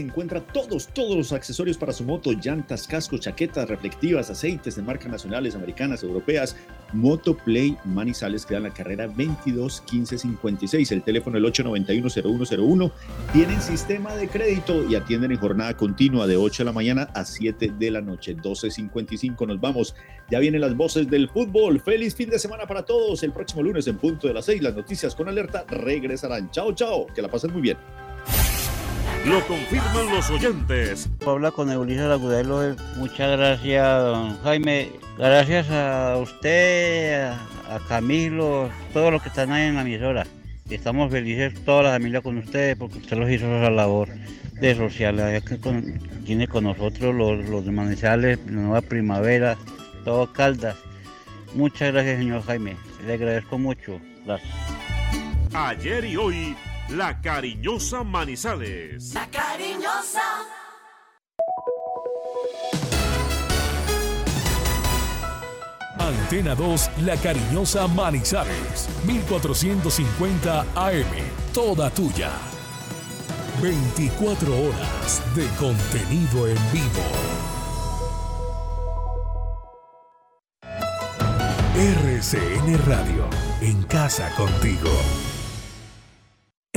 Encuentra todos, todos los accesorios para su moto, llantas, cascos, chaquetas, reflectivas, aceites de marcas nacionales, americanas, europeas. Motoplay Manizales queda en la carrera 22 15 56. El teléfono el 891-0101. Tienen sistema de crédito y atienden en jornada continua de 8 de la mañana a 7 de la noche. 12.55 nos vamos. Ya vienen las voces del fútbol. Feliz fin de semana para todos. El próximo lunes en punto de las 6 las noticias con alerta regresarán. Chao, chao. Que la pasen muy bien. Lo confirman los oyentes. Habla con Eulisa Agudelo. Muchas gracias, don Jaime. Gracias a usted, a Camilo, todos los que están ahí en la emisora. Estamos felices, toda la familia con ustedes, porque usted los hizo esa labor de social. Que tiene con nosotros los, los de Manizales, la nueva primavera, todo Caldas. Muchas gracias, señor Jaime. Le agradezco mucho. Gracias. Ayer y hoy la Cariñosa Manizales. La Cariñosa. Antena 2, La Cariñosa Manizales. 1450 AM. Toda tuya. 24 horas de contenido en vivo. RCN Radio. En casa contigo.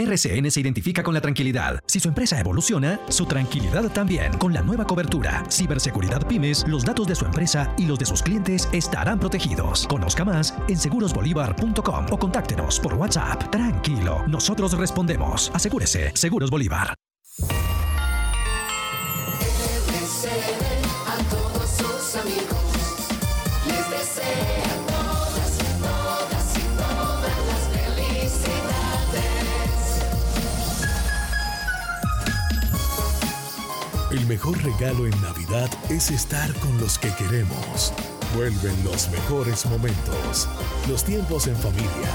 RCN se identifica con la tranquilidad. Si su empresa evoluciona, su tranquilidad también. Con la nueva cobertura, Ciberseguridad Pymes, los datos de su empresa y los de sus clientes estarán protegidos. Conozca más en segurosbolívar.com o contáctenos por WhatsApp. Tranquilo, nosotros respondemos. Asegúrese, Seguros Bolívar. Mejor regalo en Navidad es estar con los que queremos. Vuelven los mejores momentos, los tiempos en familia.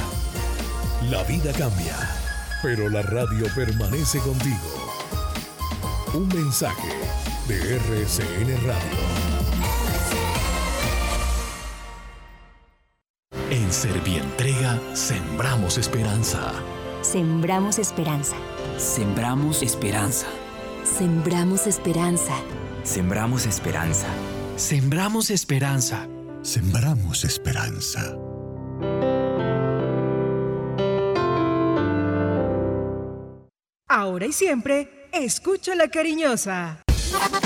La vida cambia, pero la radio permanece contigo. Un mensaje de RCN Radio. En Servientrega sembramos esperanza. Sembramos esperanza. Sembramos esperanza. Sembramos esperanza. Sembramos esperanza. Sembramos esperanza. Sembramos esperanza. Ahora y siempre, escucha la cariñosa. La cariñosa.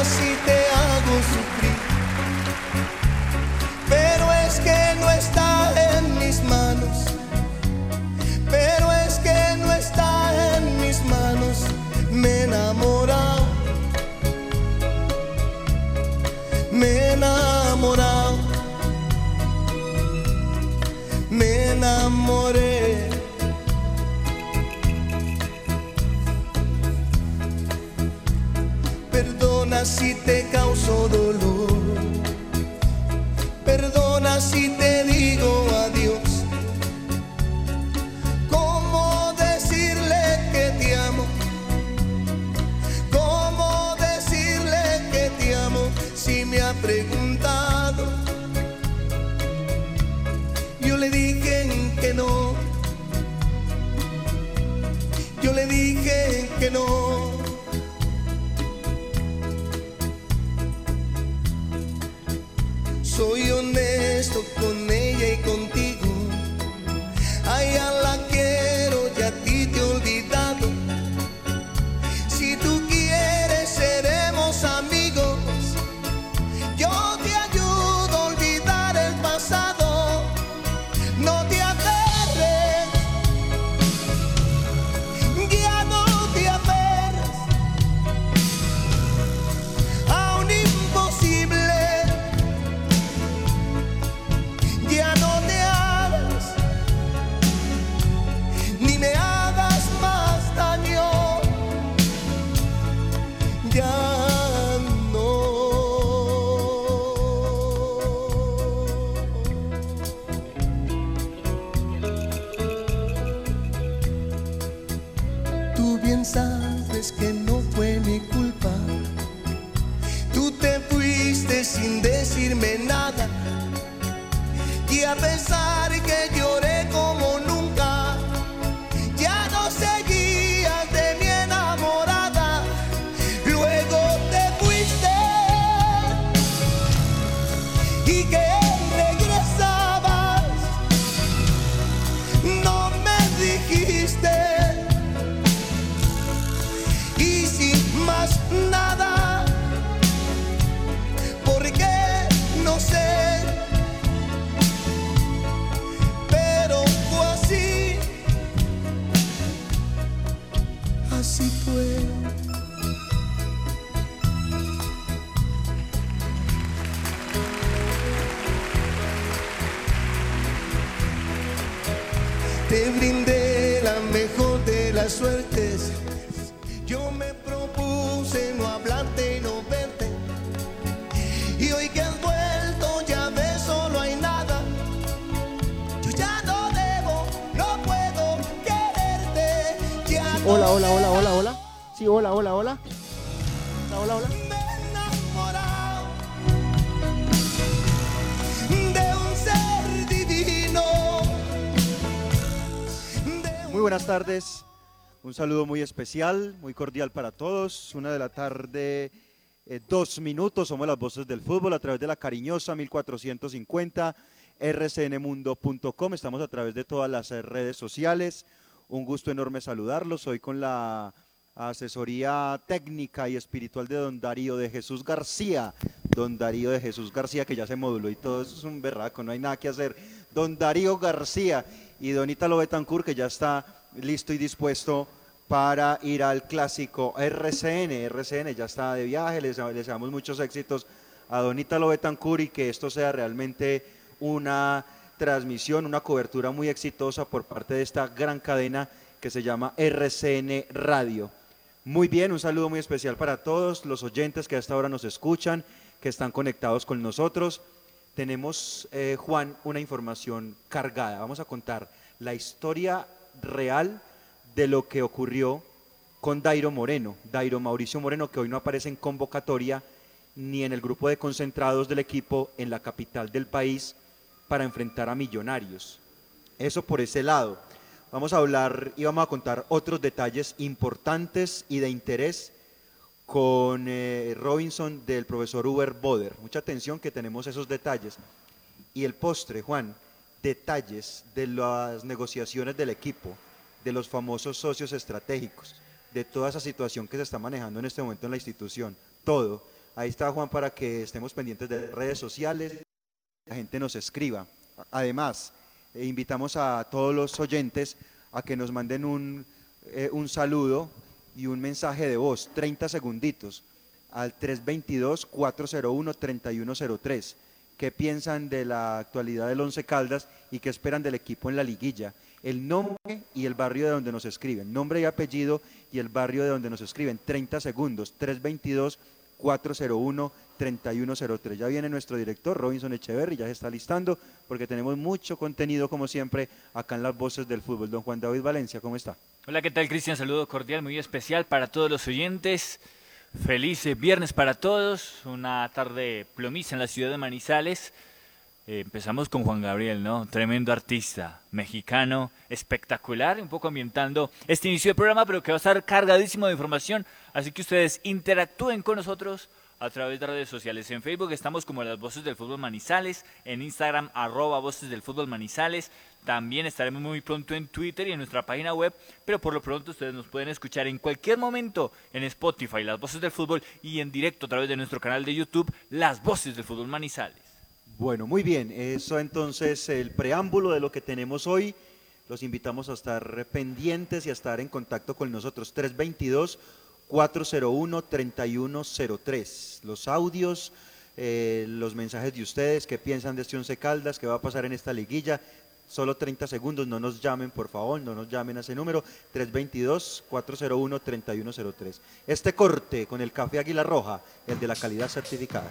Perdona si bien sabes que no fue mi culpa. Tú te fuiste sin decirme nada. Y a pesar Un saludo muy especial, muy cordial para todos. Una de la tarde, eh, dos minutos. Somos las voces del fútbol a través de la cariñosa 1450, rcnmundo.com. Estamos a través de todas las eh, redes sociales. Un gusto enorme saludarlos. Hoy con la asesoría técnica y espiritual de don Darío de Jesús García. Don Darío de Jesús García, que ya se moduló y todo eso es un berraco, no hay nada que hacer. Don Darío García y don Ítalo Betancourt, que ya está listo y dispuesto para ir al clásico RCN. RCN ya está de viaje, les, deseamos muchos éxitos a don Ítalo Betancourt y que esto sea realmente una transmisión, una cobertura muy exitosa por parte de esta gran cadena que se llama RCN Radio. Muy bien, un saludo muy especial para todos los oyentes que hasta ahora nos escuchan, que están conectados con nosotros. Tenemos, eh, Juan, una información cargada. Vamos a contar la historia real de lo que ocurrió con Dairo Moreno, Dairo Mauricio Moreno, que hoy no aparece en convocatoria ni en el grupo de concentrados del equipo en la capital del país para enfrentar a Millonarios. Eso por ese lado. Vamos a hablar y vamos a contar otros detalles importantes y de interés con eh, Robinson del profesor Uber Boder. Mucha atención que tenemos esos detalles. Y el postre, Juan, detalles de las negociaciones del equipo, de los famosos socios estratégicos, de toda esa situación que se está manejando en este momento en la institución. Todo. Ahí está Juan para que estemos pendientes de redes sociales, la gente nos escriba. Además, eh, invitamos a todos los oyentes a que nos manden un, eh, un saludo y un mensaje de voz, 30 segunditos, al 322-401-3103. ¿Qué piensan de la actualidad del Once Caldas y qué esperan del equipo en la liguilla? El nombre y el barrio de donde nos escriben. Nombre y apellido y el barrio de donde nos escriben. 30 segundos, 322-401-3103. Ya viene nuestro director, Robinson Echeverry, ya se está listando porque tenemos mucho contenido, como siempre, acá en las voces del fútbol. Don Juan David Valencia, ¿cómo está? Hola, ¿qué tal, Cristian? Saludo cordial, muy especial para todos los oyentes. Feliz eh, viernes para todos, una tarde plomiza en la ciudad de Manizales. Empezamos con Juan Gabriel, ¿no? Tremendo artista, mexicano, espectacular, un poco ambientando este inicio de programa, pero que va a estar cargadísimo de información. Así que ustedes interactúen con nosotros a través de redes sociales. En Facebook estamos como las voces del fútbol Manizales, en Instagram arroba voces del fútbol Manizales. También estaremos muy pronto en Twitter y en nuestra página web, pero por lo pronto ustedes nos pueden escuchar en cualquier momento en Spotify, las voces del fútbol, y en directo a través de nuestro canal de YouTube, las voces del fútbol Manizales. Bueno, muy bien. Eso entonces el preámbulo de lo que tenemos hoy. Los invitamos a estar pendientes y a estar en contacto con nosotros. 322-401-3103. Los audios, eh, los mensajes de ustedes, qué piensan de este Once Caldas, qué va a pasar en esta liguilla. Solo 30 segundos, no nos llamen, por favor, no nos llamen a ese número, 322-401-3103. Este corte con el café Águila Roja, el de la calidad certificada.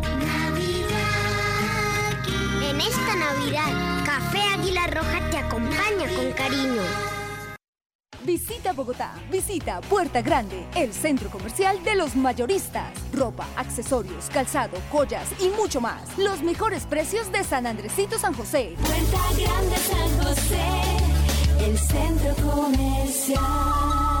En esta Navidad, Café Águila Roja te acompaña con cariño. Visita Bogotá, visita Puerta Grande, el centro comercial de los mayoristas. Ropa, accesorios, calzado, joyas y mucho más. Los mejores precios de San Andresito San José. Puerta Grande San José, el centro comercial.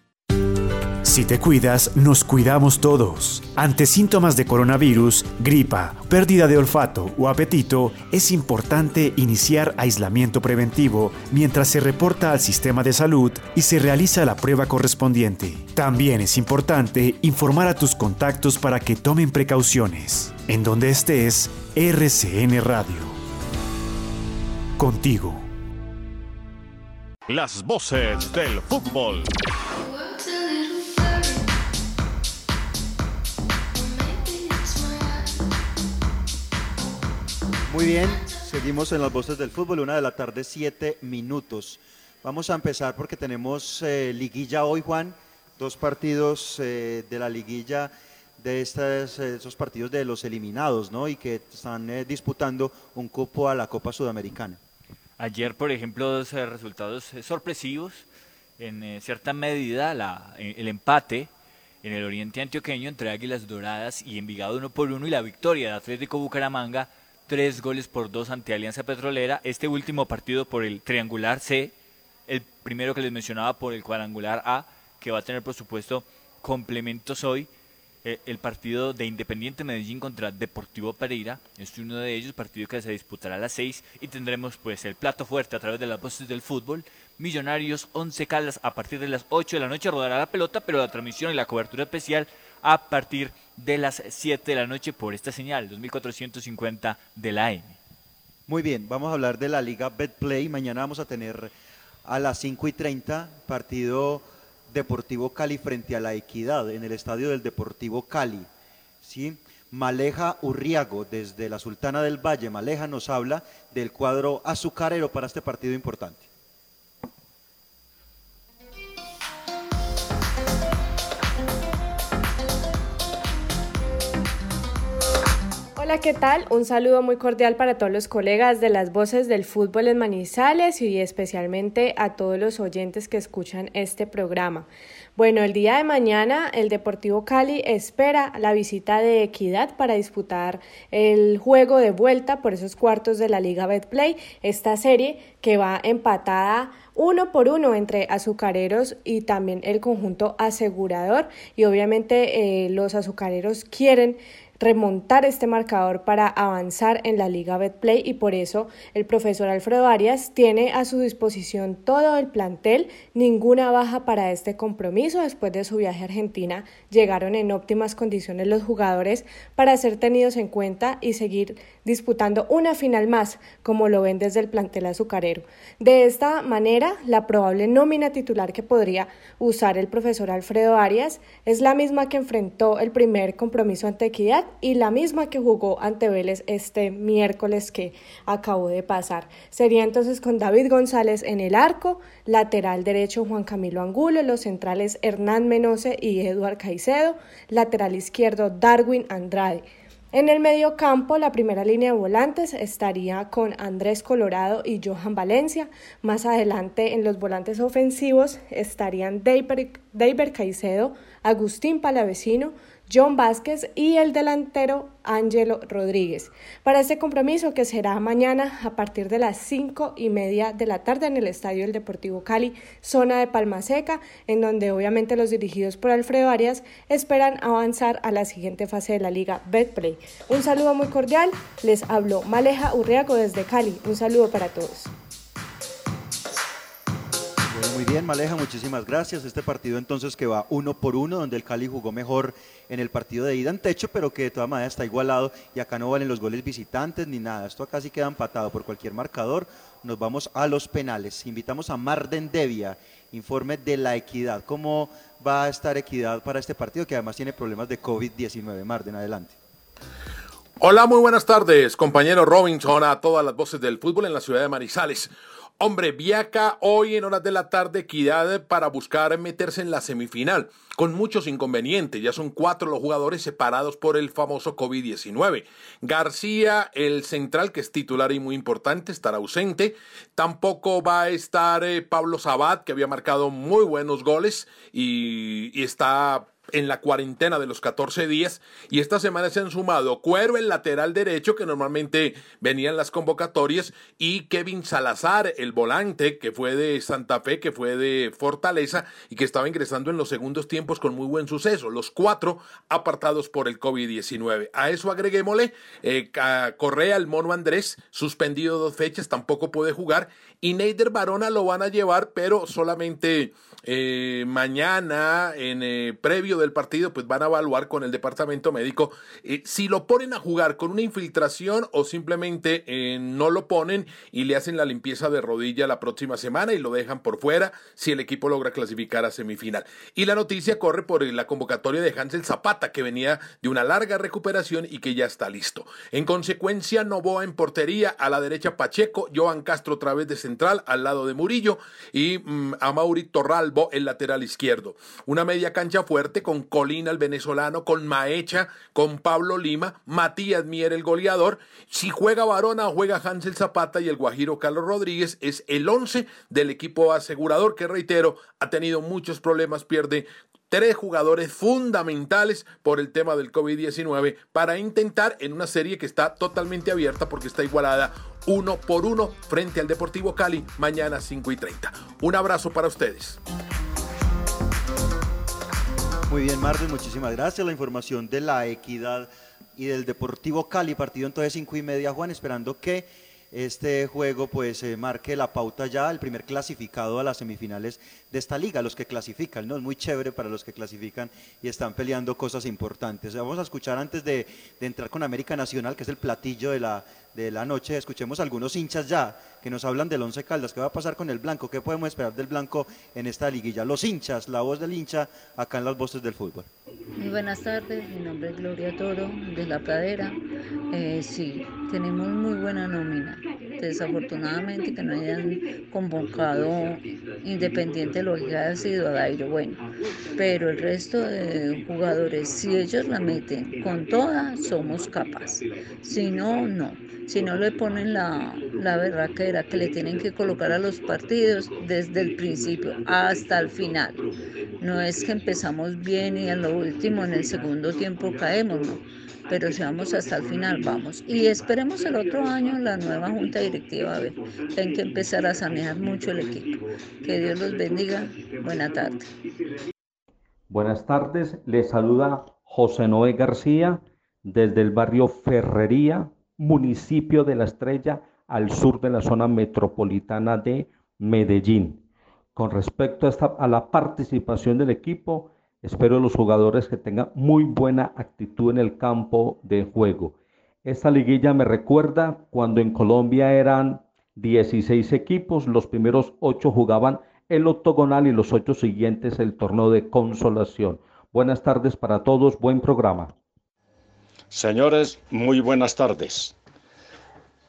Si te cuidas, nos cuidamos todos. Ante síntomas de coronavirus, gripa, pérdida de olfato o apetito, es importante iniciar aislamiento preventivo mientras se reporta al sistema de salud y se realiza la prueba correspondiente. También es importante informar a tus contactos para que tomen precauciones. En donde estés, RCN Radio. Contigo. Las voces del fútbol. Muy bien, seguimos en las voces del fútbol, una de la tarde, siete minutos. Vamos a empezar porque tenemos eh, liguilla hoy, Juan, dos partidos eh, de la liguilla de estas, eh, partidos de los eliminados, ¿no? Y que están disputando un cupo a la Copa Sudamericana. Ayer, por ejemplo, dos resultados sorpresivos. En cierta medida, la- el empate en el oriente antioqueño entre Águilas Doradas y Envigado uno por uno y la victoria de Atlético Bucaramanga tres goles por dos ante Alianza Petrolera. Este último partido por el triangular C, el primero que les mencionaba por el cuadrangular A, que va a tener por supuesto complementos hoy. Eh, el partido de Independiente Medellín contra Deportivo Pereira, es uno de ellos, partido que se disputará a las 6 y tendremos pues el plato fuerte a través de las voces del fútbol. Millonarios 11 Caldas a partir de las 8 de la noche rodará la pelota, pero la transmisión y la cobertura especial a partir de las 7 de la noche por esta señal, 2450 de la AM. Muy bien, vamos a hablar de la Liga Betplay. Mañana vamos a tener a las 5 y 30 partido Deportivo Cali frente a la Equidad en el estadio del Deportivo Cali. ¿sí? Maleja Urriago desde la Sultana del Valle. Maleja nos habla del cuadro azucarero para este partido importante. Hola, ¿qué tal? Un saludo muy cordial para todos los colegas de las voces del fútbol en Manizales y especialmente a todos los oyentes que escuchan este programa. Bueno, el día de mañana el Deportivo Cali espera la visita de Equidad para disputar el juego de vuelta por esos cuartos de la Liga Betplay, esta serie que va empatada uno por uno entre azucareros y también el conjunto asegurador y obviamente eh, los azucareros quieren remontar este marcador para avanzar en la Liga Betplay y por eso el profesor Alfredo Arias tiene a su disposición todo el plantel, ninguna baja para este compromiso. Después de su viaje a Argentina llegaron en óptimas condiciones los jugadores para ser tenidos en cuenta y seguir disputando una final más, como lo ven desde el plantel azucarero. De esta manera, la probable nómina titular que podría usar el profesor Alfredo Arias es la misma que enfrentó el primer compromiso ante Equidad y la misma que jugó ante Vélez este miércoles que acabó de pasar. Sería entonces con David González en el arco, lateral derecho Juan Camilo Angulo, los centrales Hernán Menose y Eduard Caicedo, lateral izquierdo Darwin Andrade. En el medio campo, la primera línea de volantes estaría con Andrés Colorado y Johan Valencia. Más adelante, en los volantes ofensivos, estarían David Caicedo, Agustín Palavecino, John Vázquez y el delantero Ángelo Rodríguez. Para este compromiso que será mañana a partir de las cinco y media de la tarde en el Estadio del Deportivo Cali, zona de Palma Seca, en donde obviamente los dirigidos por Alfredo Arias esperan avanzar a la siguiente fase de la Liga Betplay. Un saludo muy cordial, les habló Maleja Urriaco desde Cali. Un saludo para todos. Muy bien, Maleja, muchísimas gracias. Este partido entonces que va uno por uno, donde el Cali jugó mejor en el partido de ida en techo, pero que de todas maneras está igualado y acá no valen los goles visitantes ni nada. Esto acá sí queda empatado por cualquier marcador. Nos vamos a los penales. Invitamos a Marden Devia, informe de la equidad. ¿Cómo va a estar equidad para este partido que además tiene problemas de COVID-19? Marden, adelante. Hola, muy buenas tardes, compañero Robinson, a todas las voces del fútbol en la ciudad de Manizales. Hombre, viaja hoy en horas de la tarde Equidad para buscar meterse en la semifinal, con muchos inconvenientes. Ya son cuatro los jugadores separados por el famoso COVID-19. García, el central, que es titular y muy importante, estará ausente. Tampoco va a estar eh, Pablo Sabat, que había marcado muy buenos goles y está en la cuarentena de los 14 días y esta semana se han sumado Cuero, el lateral derecho que normalmente venía en las convocatorias y Kevin Salazar, el volante que fue de Santa Fe, que fue de Fortaleza y que estaba ingresando en los segundos tiempos con muy buen suceso. Los cuatro apartados por el COVID-19. A eso agreguémosle eh, Correa, el mono Andrés, suspendido dos fechas, tampoco puede jugar y Neider Barona lo van a llevar, pero solamente eh, mañana en eh, previo del partido pues van a evaluar con el departamento médico eh, si lo ponen a jugar con una infiltración o simplemente eh, no lo ponen y le hacen la limpieza de rodilla la próxima semana y lo dejan por fuera si el equipo logra clasificar a semifinal. Y la noticia corre por la convocatoria de Hansel Zapata que venía de una larga recuperación y que ya está listo. En consecuencia, Novoa en portería, a la derecha Pacheco, Joan Castro otra vez de central al lado de Murillo y mm, a Mauri Torralbo el lateral izquierdo. Una media cancha fuerte con Colina el venezolano, con Maecha, con Pablo Lima, Matías Mier el goleador. Si juega Varona, juega Hansel Zapata y el Guajiro Carlos Rodríguez es el 11 del equipo asegurador que reitero ha tenido muchos problemas, pierde tres jugadores fundamentales por el tema del COVID-19 para intentar en una serie que está totalmente abierta porque está igualada uno por uno frente al Deportivo Cali mañana 5 y 30. Un abrazo para ustedes. Muy bien, Martín, muchísimas gracias. La información de la equidad y del Deportivo Cali, partido entonces cinco y media, Juan, esperando que este juego pues eh, marque la pauta ya, el primer clasificado a las semifinales de esta liga, los que clasifican, ¿no? Es muy chévere para los que clasifican y están peleando cosas importantes. Vamos a escuchar antes de entrar con América Nacional, que es el platillo de la, de la noche, escuchemos algunos hinchas ya que nos hablan del Once Caldas, qué va a pasar con el Blanco, qué podemos esperar del Blanco en esta liguilla. Los hinchas, la voz del hincha acá en las voces del fútbol. Muy buenas tardes, mi nombre es Gloria Toro de La Pradera. Eh, sí, tenemos muy buena nómina. Desafortunadamente que no hayan convocado Independiente lo que ha sido a bueno, pero el resto de jugadores, si ellos la meten con toda, somos capaces. Si no, no. Si no le ponen la, la berraquera que le tienen que colocar a los partidos desde el principio hasta el final. No es que empezamos bien y a lo último en el segundo tiempo caemos, no. Pero si vamos hasta el final, vamos. Y esperemos el otro año la nueva junta directiva, a ver, tienen que empezar a sanear mucho el equipo. Que Dios los bendiga. Buena tarde. Buenas tardes, les saluda José Noé García desde el barrio Ferrería, municipio de La Estrella, al sur de la zona metropolitana de Medellín. Con respecto a, esta, a la participación del equipo, espero los jugadores que tengan muy buena actitud en el campo de juego. Esta liguilla me recuerda cuando en Colombia eran 16 equipos, los primeros 8 jugaban el octogonal y los 8 siguientes el torneo de consolación. Buenas tardes para todos, buen programa. Señores, muy buenas tardes.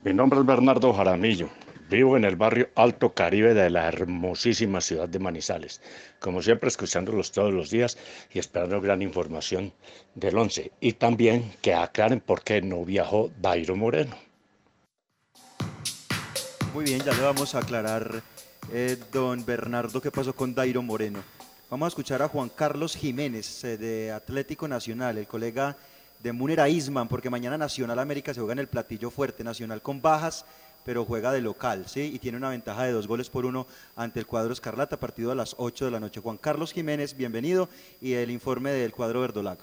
Mi nombre es Bernardo Jaramillo. Vivo en el barrio Alto Caribe de la hermosísima ciudad de Manizales. Como siempre, escuchándolos todos los días y esperando gran información del 11. Y también que aclaren por qué no viajó Dairo Moreno. Muy bien, ya le vamos a aclarar, eh, don Bernardo, qué pasó con Dairo Moreno. Vamos a escuchar a Juan Carlos Jiménez eh, de Atlético Nacional, el colega de Munera Isman, porque mañana Nacional América se juega en el platillo fuerte, Nacional con bajas, pero juega de local, ¿sí? Y tiene una ventaja de dos goles por uno ante el cuadro Escarlata, partido a las 8 de la noche. Juan Carlos Jiménez, bienvenido, y el informe del cuadro verdolago.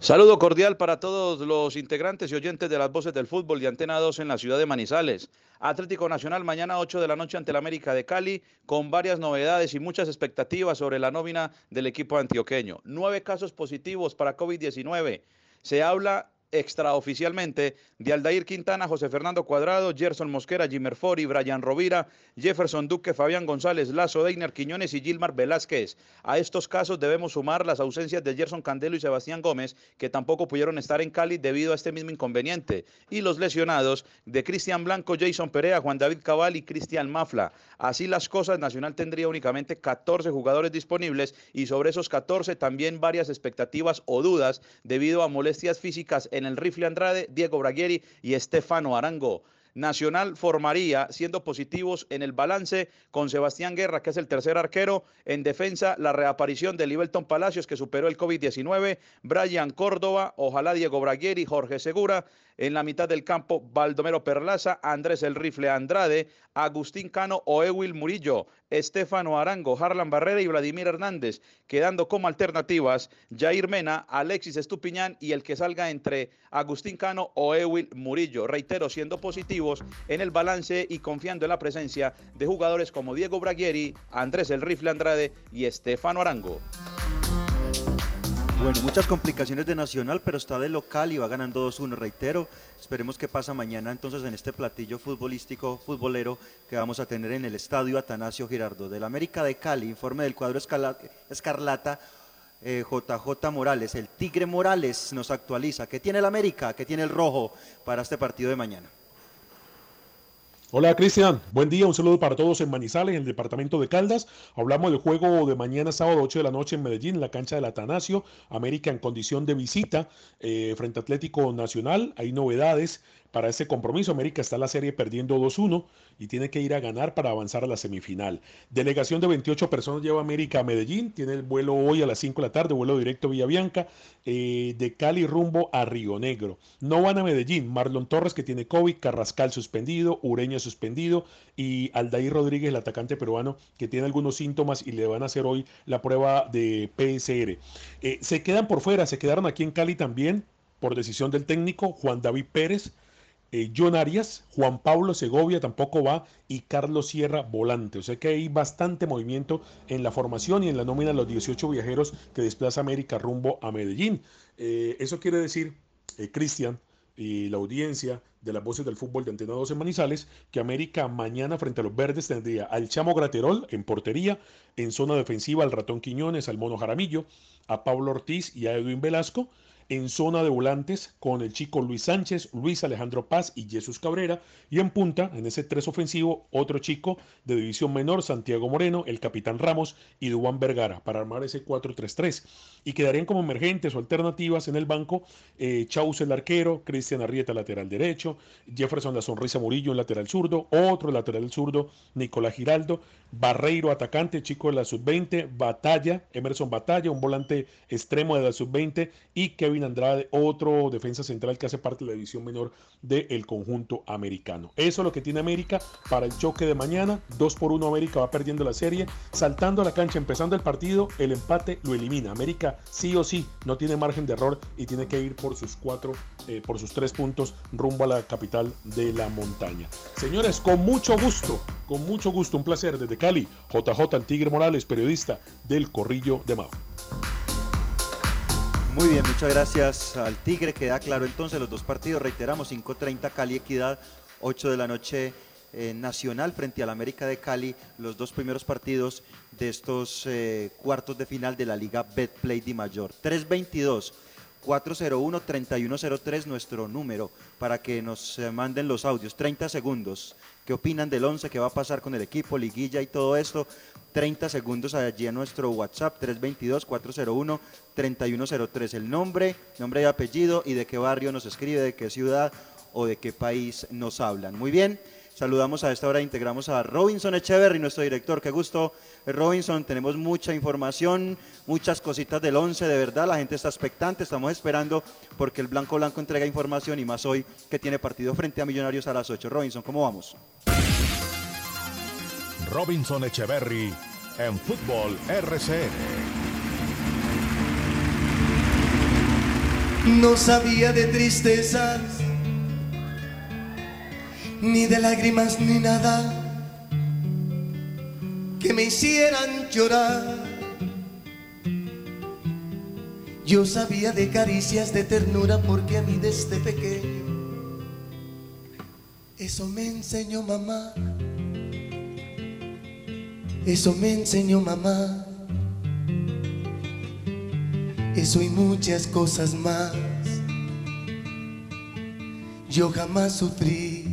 Saludo cordial para todos los integrantes y oyentes de las voces del fútbol de Antena 2 en la ciudad de Manizales. Atlético Nacional mañana 8 de la noche ante el América de Cali con varias novedades y muchas expectativas sobre la nómina del equipo antioqueño. Nueve casos positivos para COVID-19. Se habla extraoficialmente de Aldair Quintana, José Fernando Cuadrado, Gerson Mosquera, Jimmer Fori, Brian Rovira, Jefferson Duque, Fabián González, Lazo Deiner Quiñones y Gilmar Velázquez. A estos casos debemos sumar las ausencias de Gerson Candelo y Sebastián Gómez, que tampoco pudieron estar en Cali debido a este mismo inconveniente, y los lesionados de Cristian Blanco, Jason Perea, Juan David Cabal y Cristian Mafla. Así las cosas, Nacional tendría únicamente 14 jugadores disponibles y sobre esos 14 también varias expectativas o dudas debido a molestias físicas en el rifle Andrade, Diego Braguieri y Estefano Arango. Nacional formaría, siendo positivos en el balance, con Sebastián Guerra, que es el tercer arquero. En defensa, la reaparición de Libelton Palacios, que superó el COVID-19. Brian Córdoba, ojalá Diego Braguieri, Jorge Segura. En la mitad del campo, Baldomero Perlaza, Andrés El Rifle Andrade, Agustín Cano o Ewil Murillo, Estefano Arango, Harlan Barrera y Vladimir Hernández, quedando como alternativas Jair Mena, Alexis Estupiñán y el que salga entre Agustín Cano o Ewil Murillo. Reitero, siendo positivos en el balance y confiando en la presencia de jugadores como Diego Braguieri, Andrés El Rifle Andrade y Estefano Arango. Bueno, muchas complicaciones de Nacional, pero está de local y va ganando 2-1, reitero. Esperemos que pasa mañana entonces en este platillo futbolístico, futbolero que vamos a tener en el estadio Atanasio Girardo. Del América de Cali, informe del cuadro Escarlata, JJ eh, Morales, el Tigre Morales nos actualiza. ¿Qué tiene el América? ¿Qué tiene el Rojo para este partido de mañana? Hola Cristian, buen día, un saludo para todos en Manizales, en el departamento de Caldas. Hablamos del juego de mañana sábado 8 de la noche en Medellín, en la cancha del Atanasio, América en condición de visita eh, frente a Atlético Nacional. Hay novedades para ese compromiso. América está en la serie perdiendo 2-1 y tiene que ir a ganar para avanzar a la semifinal. Delegación de 28 personas lleva América a Medellín. Tiene el vuelo hoy a las 5 de la tarde, vuelo directo Villa Bianca, eh, de Cali rumbo a Río Negro. No van a Medellín. Marlon Torres, que tiene COVID, Carrascal suspendido, Ureña suspendido y Aldair Rodríguez, el atacante peruano, que tiene algunos síntomas y le van a hacer hoy la prueba de PSR. Eh, se quedan por fuera, se quedaron aquí en Cali también por decisión del técnico Juan David Pérez eh, John Arias, Juan Pablo Segovia tampoco va y Carlos Sierra volante. O sea que hay bastante movimiento en la formación y en la nómina de los 18 viajeros que desplaza América rumbo a Medellín. Eh, eso quiere decir, eh, Cristian y la audiencia de las voces del fútbol de Antena en Manizales, que América mañana frente a los verdes tendría al Chamo Graterol en portería, en zona defensiva al Ratón Quiñones, al Mono Jaramillo, a Pablo Ortiz y a Edwin Velasco en zona de volantes con el chico Luis Sánchez, Luis Alejandro Paz y Jesús Cabrera. Y en punta, en ese tres ofensivo, otro chico de división menor, Santiago Moreno, el capitán Ramos y Duan Vergara, para armar ese 4-3-3. Y quedarían como emergentes o alternativas en el banco eh, Chaus el arquero, Cristian Arrieta lateral derecho, Jefferson La Sonrisa Murillo en lateral zurdo, otro lateral zurdo, Nicolás Giraldo, Barreiro atacante, chico de la sub-20, Batalla, Emerson Batalla, un volante extremo de la sub-20 y Kevin Andrade, otro defensa central que hace parte de la división menor del conjunto americano. Eso es lo que tiene América para el choque de mañana. 2 por 1 América va perdiendo la serie, saltando a la cancha, empezando el partido, el empate lo elimina. América sí o sí no tiene margen de error y tiene que ir por sus cuatro, eh, por sus tres puntos rumbo a la capital de la montaña. Señores, con mucho gusto, con mucho gusto, un placer desde Cali, JJ el Tigre Morales, periodista del Corrillo de Mao. Muy bien, muchas gracias al Tigre. Queda claro entonces los dos partidos. Reiteramos, 5.30 Cali Equidad, 8 de la noche eh, Nacional frente al América de Cali. Los dos primeros partidos de estos eh, cuartos de final de la Liga Betplay Di Mayor. 322. 401-3103 nuestro número para que nos eh, manden los audios. 30 segundos. ¿Qué opinan del 11? ¿Qué va a pasar con el equipo, liguilla y todo esto? 30 segundos allí a nuestro WhatsApp 322-401-3103. El nombre, nombre y apellido y de qué barrio nos escribe, de qué ciudad o de qué país nos hablan. Muy bien. Saludamos a esta hora, integramos a Robinson Echeverry, nuestro director. Qué gusto, Robinson. Tenemos mucha información, muchas cositas del 11, de verdad. La gente está expectante, estamos esperando porque el Blanco Blanco entrega información y más hoy que tiene partido frente a Millonarios a las 8. Robinson, ¿cómo vamos? Robinson Echeverry en Fútbol RCN. No sabía de tristezas, ni de lágrimas, ni nada que me hicieran llorar. Yo sabía de caricias de ternura porque a mí desde pequeño eso me enseñó mamá. Eso me enseñó mamá. Eso y muchas cosas más. Yo jamás sufrí.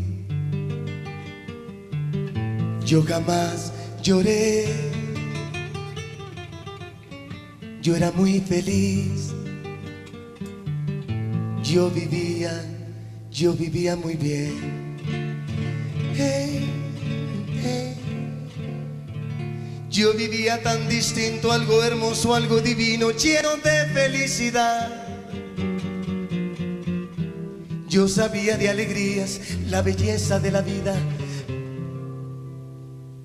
Yo jamás lloré. Yo era muy feliz. Yo vivía, yo vivía muy bien. Hey. Yo vivía tan distinto, algo hermoso, algo divino, lleno de felicidad. Yo sabía de alegrías, la belleza de la vida,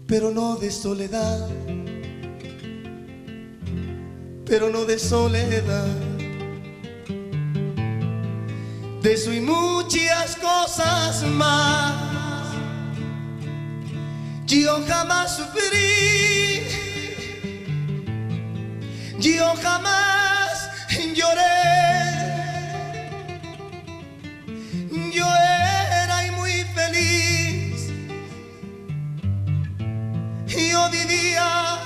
pero no de soledad, pero no de soledad. De eso y muchas cosas más. Yo jamás sufrí, yo jamás lloré. Yo era y muy feliz. Yo vivía,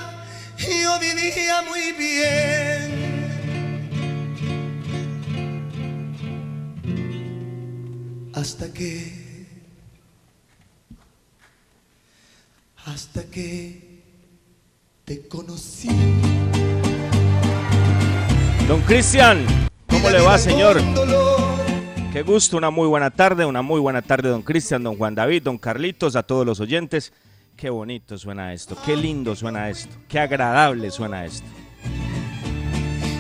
yo vivía muy bien. Hasta que hasta que te conocí. Don Cristian, ¿cómo le va, señor? Qué gusto, una muy buena tarde, una muy buena tarde, don Cristian, don Juan David, don Carlitos, a todos los oyentes. Qué bonito suena esto, qué lindo suena esto, qué agradable suena esto.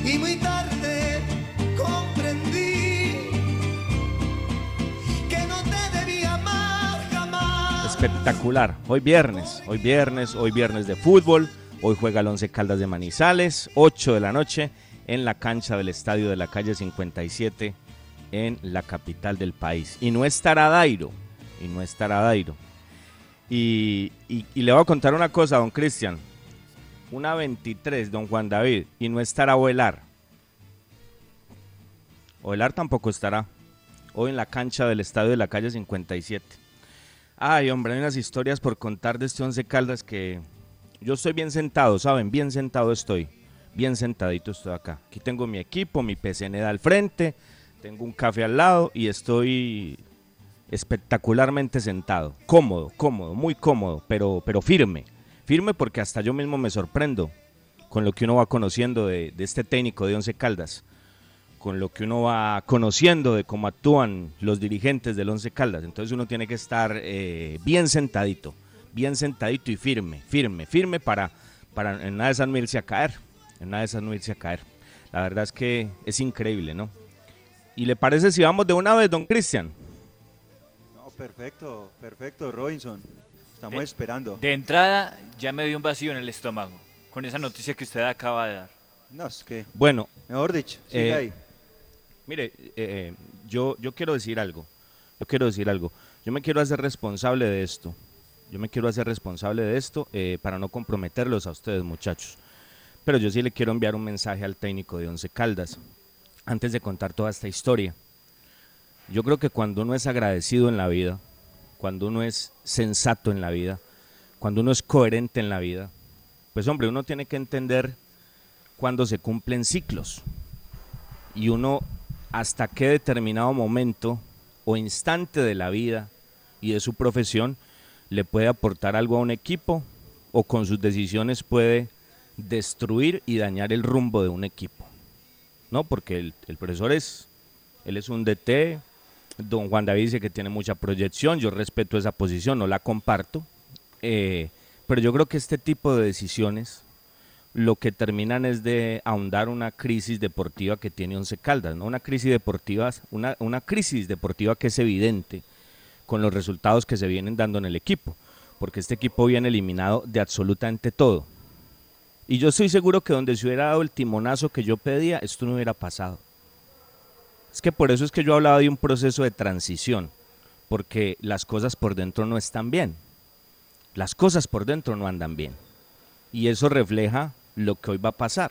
Y muy tarde comprendí que no te debía amar jamás. Espectacular. Hoy viernes, hoy viernes, hoy viernes de fútbol. Hoy juega el Once Caldas de Manizales, 8 de la noche, en la cancha del estadio de la calle 57 en la capital del país. Y no estará Dairo, y no estará Dairo. Y, y- le voy a contar una cosa, don Cristian. Una 23, don Juan David, y no estará Oelar. Oelar tampoco estará. Hoy en la cancha del estadio de la calle 57. Ay, hombre, hay unas historias por contar de este Once Caldas que yo estoy bien sentado, ¿saben? Bien sentado estoy. Bien sentadito estoy acá. Aquí tengo mi equipo, mi PCN al frente, tengo un café al lado y estoy espectacularmente sentado. Cómodo, cómodo, muy cómodo, pero, pero firme. Firme porque hasta yo mismo me sorprendo con lo que uno va conociendo de, este técnico de Once Caldas con lo que uno va conociendo de cómo actúan los dirigentes del Once Caldas. Entonces uno tiene que estar eh, bien sentadito, bien sentadito y firme, firme, firme para, para en nada de irse a caer, en nada de esas no irse a caer. La verdad es que es increíble, ¿no? ¿Y le parece si vamos de una vez, don Cristian? No, perfecto, perfecto, Robinson. Estamos esperando. De entrada, ya me dio un vacío en el estómago con esa noticia que usted acaba de dar. No, es que. Bueno. Mejor dicho, sigue eh, ahí. Mire, eh, eh, yo, yo quiero decir algo. Yo quiero decir algo. Yo me quiero hacer responsable de esto. Yo me quiero hacer responsable de esto eh, para no comprometerlos a ustedes, muchachos. Pero yo sí le quiero enviar un mensaje al técnico de Once Caldas antes de contar toda esta historia. Yo creo que cuando uno es agradecido en la vida, cuando uno es sensato en la vida, cuando uno es coherente en la vida, pues hombre, uno tiene que entender cuando se cumplen ciclos y uno hasta qué determinado momento o instante de la vida y de su profesión le puede aportar algo a un equipo o con sus decisiones puede destruir y dañar el rumbo de un equipo. ¿No? Porque el, el profesor es, él es un DT, don Juan David dice que tiene mucha proyección, yo respeto esa posición, no la comparto, eh, pero yo creo que este tipo de decisiones lo que terminan es de ahondar una crisis deportiva que tiene Once Caldas, ¿no? Una crisis deportiva, una, una crisis deportiva que es evidente con los resultados que se vienen dando en el equipo, porque este equipo viene eliminado de absolutamente todo. Y yo estoy seguro que donde se hubiera dado el timonazo que yo pedía, esto no hubiera pasado. Es que por eso es que yo hablaba de un proceso de transición, porque las cosas por dentro no están bien. Las cosas por dentro no andan bien. Y eso refleja lo que hoy va a pasar.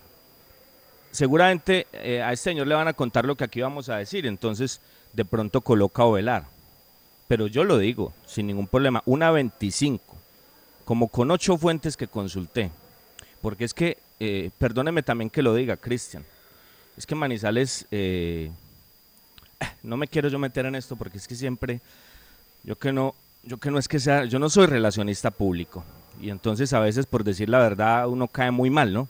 Seguramente eh, a este señor le van a contar lo que aquí vamos a decir, entonces de pronto coloca o velar. Pero yo lo digo, sin ningún problema, una 25, como con ocho fuentes que consulté. Porque es que, eh, perdóneme también que lo diga, Cristian, es que Manizales, eh, no me quiero yo meter en esto porque es que siempre, yo que no, yo que no es que sea, yo no soy relacionista público. Y entonces a veces por decir la verdad uno cae muy mal, ¿no?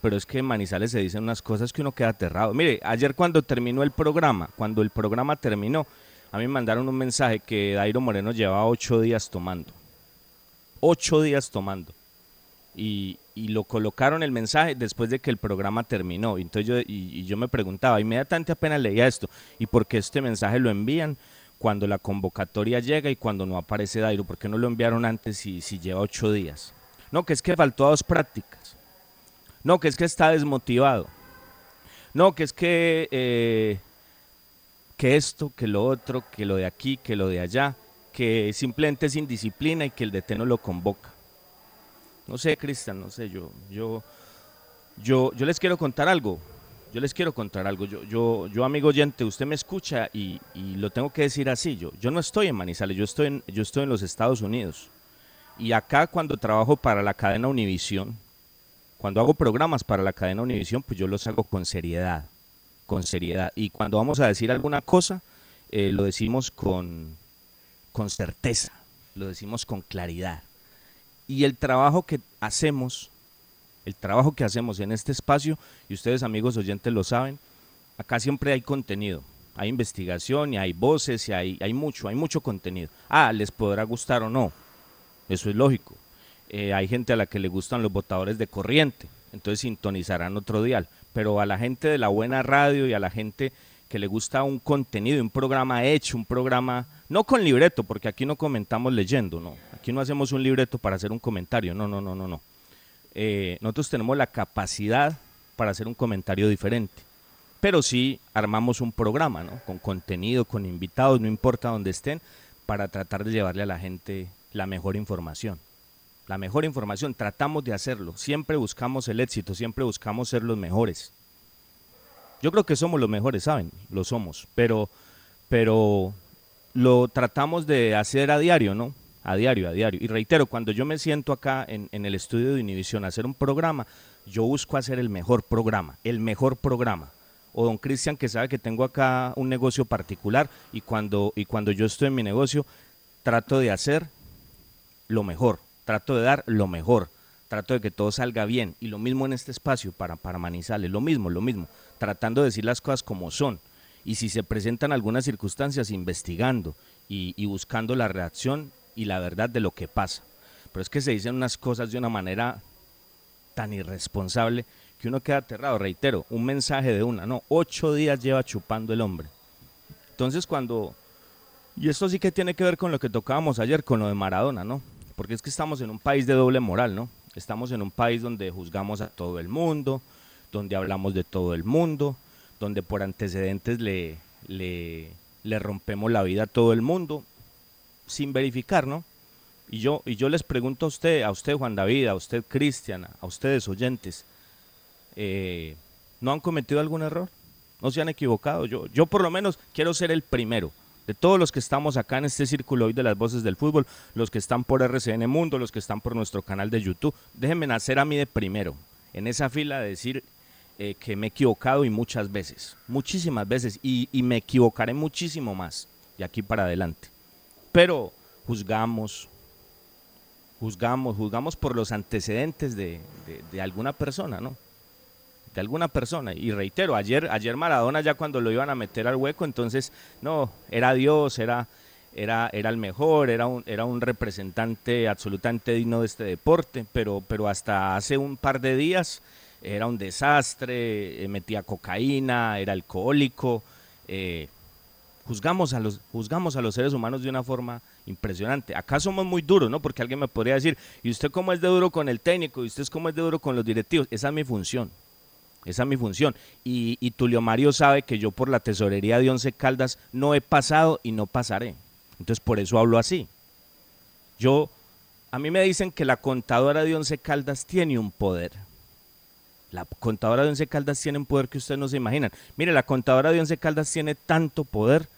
Pero es que Manizales se dicen unas cosas que uno queda aterrado. Mire, ayer cuando terminó el programa, cuando el programa terminó, a mí me mandaron un mensaje que Dairo Moreno llevaba ocho días tomando. Ocho días tomando. Y, lo colocaron el mensaje después de que el programa terminó. Entonces yo, y, y yo me preguntaba, inmediatamente apenas leía esto, ¿y por qué este mensaje lo envían? cuando la convocatoria llega y cuando no aparece Dairo, ¿por qué no lo enviaron antes si, si lleva ocho días? No, que es que faltó a dos prácticas. No, que es que está desmotivado. No, que es que, eh, que esto, que lo otro, que lo de aquí, que lo de allá, que simplemente es indisciplina y que el DT no lo convoca. No sé, Cristian, no sé, yo, yo, yo, yo les quiero contar algo yo les quiero contar algo. Yo, yo, yo amigo oyente, usted me escucha y, lo tengo que decir así. Yo, yo no estoy en Manizales, yo estoy en, yo estoy en los Estados Unidos. Y acá cuando trabajo para la cadena Univisión, cuando hago programas para la cadena Univisión, pues yo los hago con seriedad, con seriedad. Y cuando vamos a decir alguna cosa, eh, lo decimos con, con certeza, lo decimos con claridad. Y el trabajo que hacemos el trabajo que hacemos en este espacio, y ustedes amigos oyentes lo saben, acá siempre hay contenido, hay investigación y hay voces y hay, hay mucho, hay mucho contenido. Ah, les podrá gustar o no, eso es lógico. Eh, hay gente a la que le gustan los botadores de corriente, entonces sintonizarán otro dial, pero a la gente de la buena radio y a la gente que le gusta un contenido, un programa hecho, un programa, no con libreto, porque aquí no comentamos leyendo, no, aquí no hacemos un libreto para hacer un comentario, no, no, no, no, no eh, nosotros tenemos la capacidad para hacer un comentario diferente. Pero sí armamos un programa, ¿no? Con contenido, con invitados, no importa dónde estén, para tratar de llevarle a la gente la mejor información. La mejor información, tratamos de hacerlo. Siempre buscamos el éxito, siempre buscamos ser los mejores. Yo creo que somos los mejores, ¿saben? Lo somos. Pero, pero lo tratamos de hacer a diario, ¿no? A diario, a diario. Y reitero, cuando yo me siento acá en, en el estudio de Univisión a hacer un programa, yo busco hacer el mejor programa, el mejor programa. O don Cristian que sabe que tengo acá un negocio particular y cuando, y cuando yo estoy en mi negocio, trato de hacer lo mejor, trato de dar lo mejor, trato de que todo salga bien. Y lo mismo en este espacio para, para Manizales, lo mismo, lo mismo, tratando de decir las cosas como son. Y si se presentan algunas circunstancias, investigando y, y buscando la reacción y la verdad de lo que pasa. Pero es que se dicen unas cosas de una manera tan irresponsable que uno queda aterrado. Reitero, un mensaje de una, no, ocho días lleva chupando el hombre. Entonces cuando, y esto sí que tiene que ver con lo que tocábamos ayer, con lo de Maradona, ¿no? Porque es que estamos en un país de doble moral, ¿no? Estamos en un país donde juzgamos a todo el mundo, donde hablamos de todo el mundo, donde por antecedentes le, le, le rompemos la vida a todo el mundo sin verificar, ¿no? Y yo, y yo les pregunto a usted, a usted Juan David, a usted Cristian, a ustedes oyentes, eh, ¿no han cometido algún error? ¿No se han equivocado? Yo, yo por lo menos quiero ser el primero de todos los que estamos acá en este círculo hoy de las voces del fútbol, los que están por RCN Mundo, los que están por nuestro canal de YouTube, déjenme nacer a mí de primero, en esa fila de decir eh, que me he equivocado y muchas veces, muchísimas veces, y, y me equivocaré muchísimo más de aquí para adelante pero juzgamos, juzgamos, juzgamos por los antecedentes de, de, alguna persona, ¿no? De alguna persona. Y reitero, ayer, ayer Maradona ya cuando lo iban a meter al hueco, entonces, no, era Dios, era, era, era el mejor, era un, era un representante absolutamente digno de este deporte, pero, pero hasta hace un par de días era un desastre, eh, metía cocaína, era alcohólico, eh, juzgamos a los juzgamos a los seres humanos de una forma impresionante. Acá somos muy duros, ¿no? Porque alguien me podría decir, "¿Y usted cómo es de duro con el técnico? ¿Y usted cómo es de duro con los directivos?" Esa es mi función. Esa es mi función. Y, y Tulio Mario sabe que yo por la tesorería de Once Caldas no he pasado y no pasaré. Entonces por eso hablo así. Yo, a mí me dicen que la contadora de Once Caldas tiene un poder. La contadora de Once Caldas tiene un poder que ustedes no se imaginan. Mire, la contadora de Once Caldas tiene tanto poder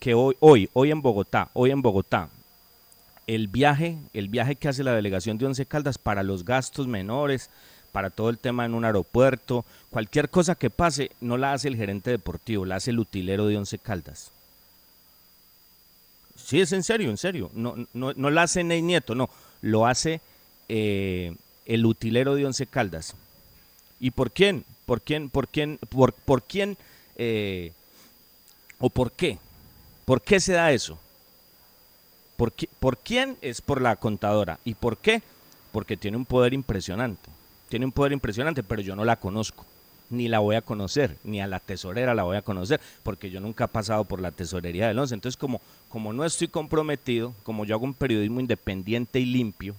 que hoy, hoy, hoy en Bogotá, hoy en Bogotá, el viaje, el viaje que hace la delegación de Once Caldas para los gastos menores, para todo el tema en un aeropuerto, cualquier cosa que pase, no la hace el gerente deportivo, la hace el utilero de Once Caldas. Sí, es en serio, en serio. No, no, no la hace Ney Nieto, no. Lo hace eh, el utilero de Once Caldas. ¿Y por quién? ¿Por quién? ¿Por quién? ¿Por, por quién? eh, ¿O por qué? ¿Por qué se da eso? ¿Por, qué- ¿Por quién? Es por la contadora. ¿Y por qué? Porque tiene un poder impresionante. Tiene un poder impresionante, pero yo no la conozco. Ni la voy a conocer, ni a la tesorera la voy a conocer, porque yo nunca he pasado por la tesorería del once. Entonces, como, como no estoy comprometido, como yo hago un periodismo independiente y limpio,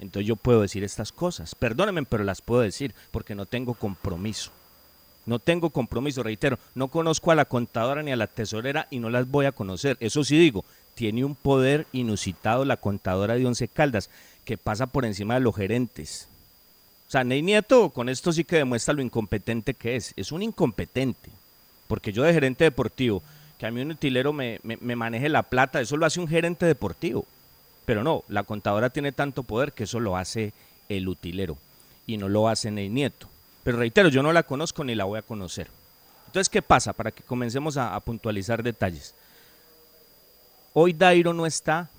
entonces yo puedo decir estas cosas. Perdónenme, pero las puedo decir, porque no tengo compromiso. No tengo compromiso, reitero, no conozco a la contadora ni a la tesorera y no las voy a conocer. Eso sí digo, tiene un poder inusitado la contadora de Once Caldas, que pasa por encima de los gerentes. O sea, Ney Nieto con esto sí que demuestra lo incompetente que es. Es un incompetente. Porque yo de gerente deportivo, que a mí un utilero me, maneje la plata, eso lo hace un gerente deportivo. Pero no, la contadora tiene tanto poder que eso lo hace el utilero y no lo hace Ney Nieto. Pero reitero, yo no la conozco ni la voy a conocer. Entonces, ¿qué pasa? Para que comencemos a, puntualizar detalles. Hoy Dairo no está,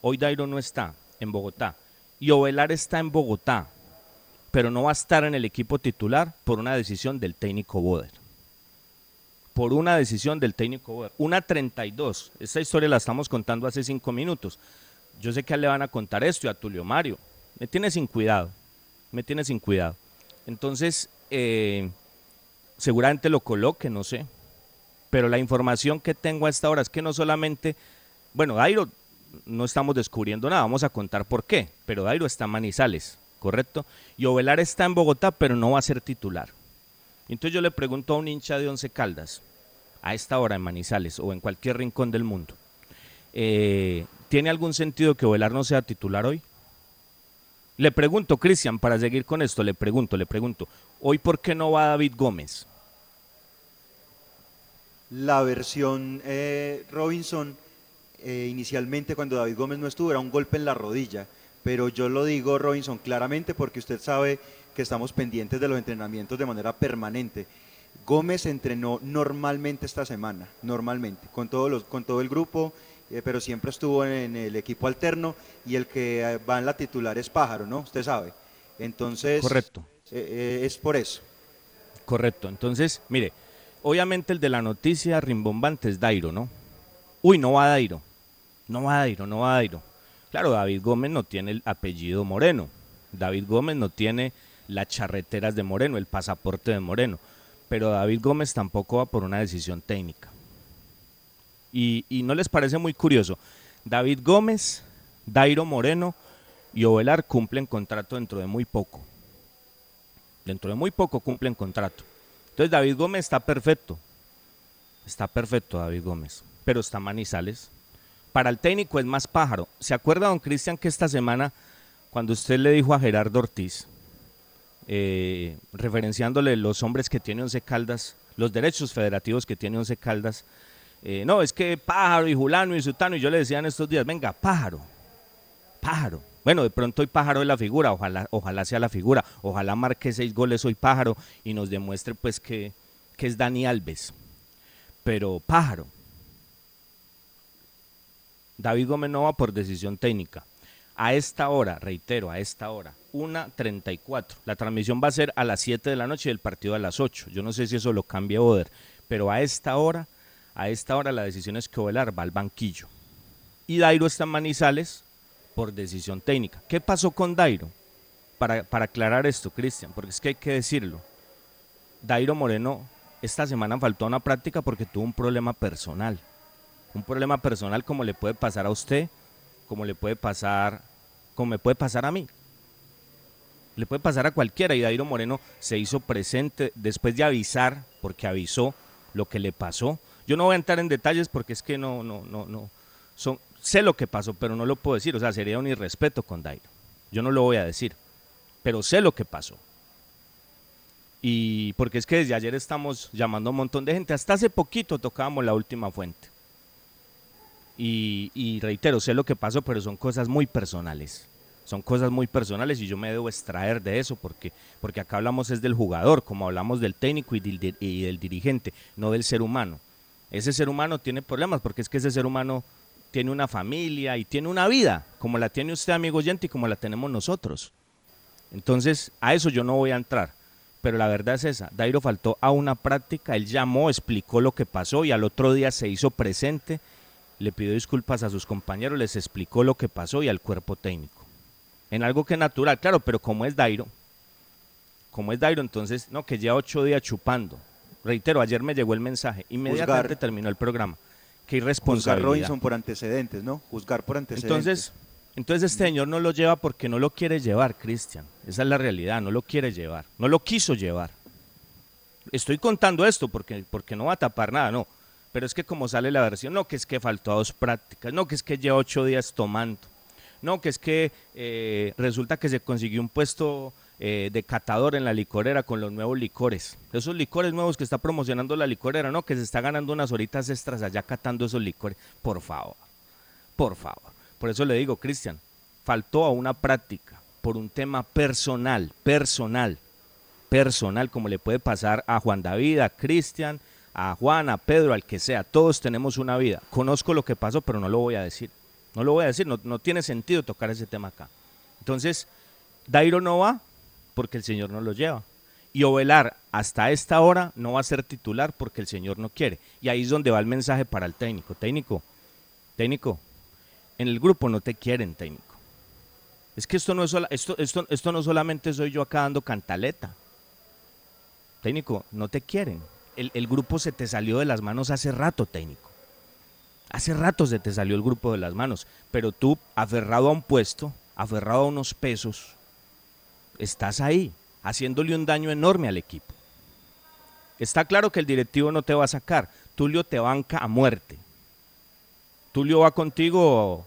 hoy Dairo no está en Bogotá. Y Ovelar está en Bogotá, pero no va a estar en el equipo titular por una decisión del técnico Boder. Por una decisión del técnico Boder. Una 32. Esta historia la estamos contando hace cinco minutos. Yo sé que le van a contar esto y a Tulio Mario. Me tiene sin cuidado. Me tiene sin cuidado. Entonces, eh, seguramente lo coloque, no sé. Pero la información que tengo a esta hora es que no solamente, bueno, Dairo no estamos descubriendo nada, vamos a contar por qué, pero Dairo está en Manizales, ¿correcto? Y Ovelar está en Bogotá, pero no va a ser titular. Entonces yo le pregunto a un hincha de Once Caldas, a esta hora en Manizales o en cualquier rincón del mundo, eh, ¿tiene algún sentido que Ovelar no sea titular hoy? Le pregunto, Cristian, para seguir con esto, le pregunto, le pregunto, ¿hoy por qué no va David Gómez? La versión eh, Robinson, eh, inicialmente cuando David Gómez no estuvo, era un golpe en la rodilla. Pero yo lo digo, Robinson, claramente porque usted sabe que estamos pendientes de los entrenamientos de manera permanente. Gómez entrenó normalmente esta semana, normalmente, con, todos los, con todo el grupo, eh, pero siempre estuvo en, el equipo alterno y el que eh, va en la titular es Pájaro, ¿no? Usted sabe. Entonces, Correcto. eh, eh, es por eso. Correcto. Entonces, mire, obviamente el de la noticia rimbombante es Dairo, ¿no? Uy, no va Dairo. No va Dairo, no va Dairo. Claro, David Gómez no tiene el apellido Moreno. David Gómez no tiene las charreteras de Moreno, el pasaporte de Moreno. Pero David Gómez tampoco va por una decisión técnica. Y, no les parece muy curioso. David Gómez, Dairo Moreno y Ovelar cumplen contrato dentro de muy poco. Dentro de muy poco cumplen contrato. Entonces David Gómez está perfecto. Está perfecto David Gómez. Pero está Manizales. Para el técnico es más pájaro. ¿Se acuerda, don Cristian, que esta semana, cuando usted le dijo a Gerardo Ortiz, eh, referenciándole los hombres que tiene Once Caldas, los derechos federativos que tiene Once Caldas, eh, no, es que pájaro y Julano y Sutano, y yo le decía en estos días, venga, pájaro, pájaro. Bueno, de pronto hoy pájaro es la figura, ojalá, ojalá sea la figura, ojalá marque seis goles hoy pájaro y nos demuestre pues que, que es Dani Alves. Pero pájaro. David Gómez no va por decisión técnica. A esta hora, reitero, a esta hora, 1.34. La transmisión va a ser a las 7 de la noche y el partido a las 8. Yo no sé si eso lo cambia Oder, pero a esta hora, a esta hora la decisión es que Ovelar va al banquillo. Y Dairo está en Manizales por decisión técnica. ¿Qué pasó con Dairo? Para, para aclarar esto, Cristian, porque es que hay que decirlo. Dairo Moreno esta semana faltó a una práctica porque tuvo un problema personal. Un problema personal como le puede pasar a usted, como le puede pasar, como me puede pasar a mí. Le puede pasar a cualquiera y Dairo Moreno se hizo presente después de avisar, porque avisó lo que le pasó. Yo no voy a entrar en detalles porque es que no, no, no, no. Son, sé lo que pasó, pero no lo puedo decir. O sea, sería un irrespeto con Dairo. Yo no lo voy a decir, pero sé lo que pasó. Y porque es que desde ayer estamos llamando a un montón de gente. Hasta hace poquito tocábamos la última fuente. Y, reitero, sé lo que pasó, pero son cosas muy personales. Son cosas muy personales y yo me debo extraer de eso porque, porque acá hablamos es del jugador, como hablamos del técnico y del dirigente, no del ser humano. Ese ser humano tiene problemas porque es que ese ser humano tiene una familia y tiene una vida, como la tiene usted, amigo oyente, y como la tenemos nosotros. Entonces, a eso yo no voy a entrar. Pero la verdad es esa, Dairo faltó a una práctica, él llamó, explicó lo que pasó y al otro día se hizo presente, le pidió disculpas a sus compañeros, les explicó lo que pasó y al cuerpo técnico. En algo que es natural, claro, pero como es Dairo, como es Dairo, entonces, no, que ya ocho días chupando. Reitero, ayer me llegó el mensaje, inmediatamente Juzgar. terminó el programa. Qué Juzgar irresponsabilidad. Robinson por antecedentes, ¿no? Juzgar por antecedentes. Entonces, entonces este señor no lo lleva porque no lo quiere llevar, Cristian. Esa es la realidad, no lo quiere llevar. No lo quiso llevar. Estoy contando esto porque, porque no va a tapar nada, no. Pero es que como sale la versión, no, que es que faltó a dos prácticas, no, que es que lleva ocho días tomando, no, que es que eh, resulta que se consiguió un puesto eh, de catador en la licorera con los nuevos licores. Esos licores nuevos que está promocionando la licorera, no, que se está ganando unas horitas extras allá catando esos licores. Por favor, por favor. Por eso le digo, Cristian, faltó a una práctica por un tema personal, personal, personal, como le puede pasar a Juan David, a Cristian, a Juan, a Pedro, al que sea. Todos tenemos una vida. Conozco lo que pasó, pero no lo voy a decir. No lo voy a decir, no, no tiene sentido tocar ese tema acá. Entonces, Dairo no va porque el Señor no lo lleva. Y Ovelar hasta esta hora no va a ser titular porque el Señor no quiere. Y ahí es donde va el mensaje para el técnico. Técnico, técnico, en el grupo no te quieren, técnico. Es que esto no, es esto, esto, esto no solamente soy yo acá dando cantaleta. Técnico, no te quieren. El, el grupo se te salió de las manos hace rato, técnico. Hace rato se te salió el grupo de las manos. Pero tú, aferrado a un puesto, aferrado a unos pesos, estás ahí, haciéndole un daño enorme al equipo. Está claro que el directivo no te va a sacar. Tulio te banca a muerte. Tulio va contigo.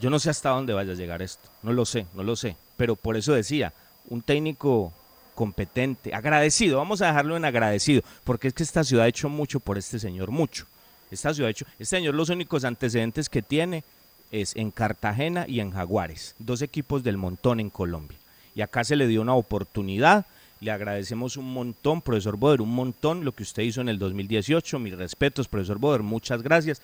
Yo no sé hasta dónde vaya a llegar esto. No lo sé, no lo sé. Pero por eso decía, un técnico competente, agradecido, vamos a dejarlo en agradecido, porque es que esta ciudad ha hecho mucho por este señor, mucho. Esta ciudad ha hecho, este señor los únicos antecedentes que tiene es en Cartagena y en Jaguares, dos equipos del montón en Colombia. Y acá se le dio una oportunidad, le agradecemos un montón, profesor Boder, un montón lo que usted hizo en el 2018, mis respetos, profesor Boder, muchas gracias.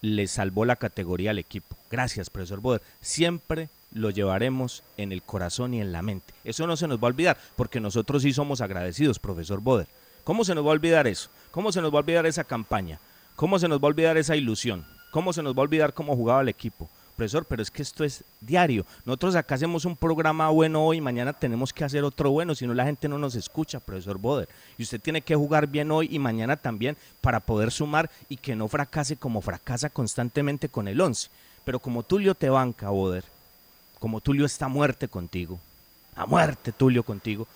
Le salvó la categoría al equipo. Gracias, profesor Boder. Siempre lo llevaremos en el corazón y en la mente. Eso no se nos va a olvidar, porque nosotros sí somos agradecidos, profesor Boder. ¿Cómo se nos va a olvidar eso? ¿Cómo se nos va a olvidar esa campaña? ¿Cómo se nos va a olvidar esa ilusión? ¿Cómo se nos va a olvidar cómo jugaba el equipo? Profesor, pero es que esto es diario. Nosotros acá hacemos un programa bueno hoy, mañana tenemos que hacer otro bueno, si no la gente no nos escucha, profesor Boder. Y usted tiene que jugar bien hoy y mañana también para poder sumar y que no fracase como fracasa constantemente con el 11. Pero como Tulio te banca, Boder, como Tulio está a muerte contigo, a muerte Tulio contigo,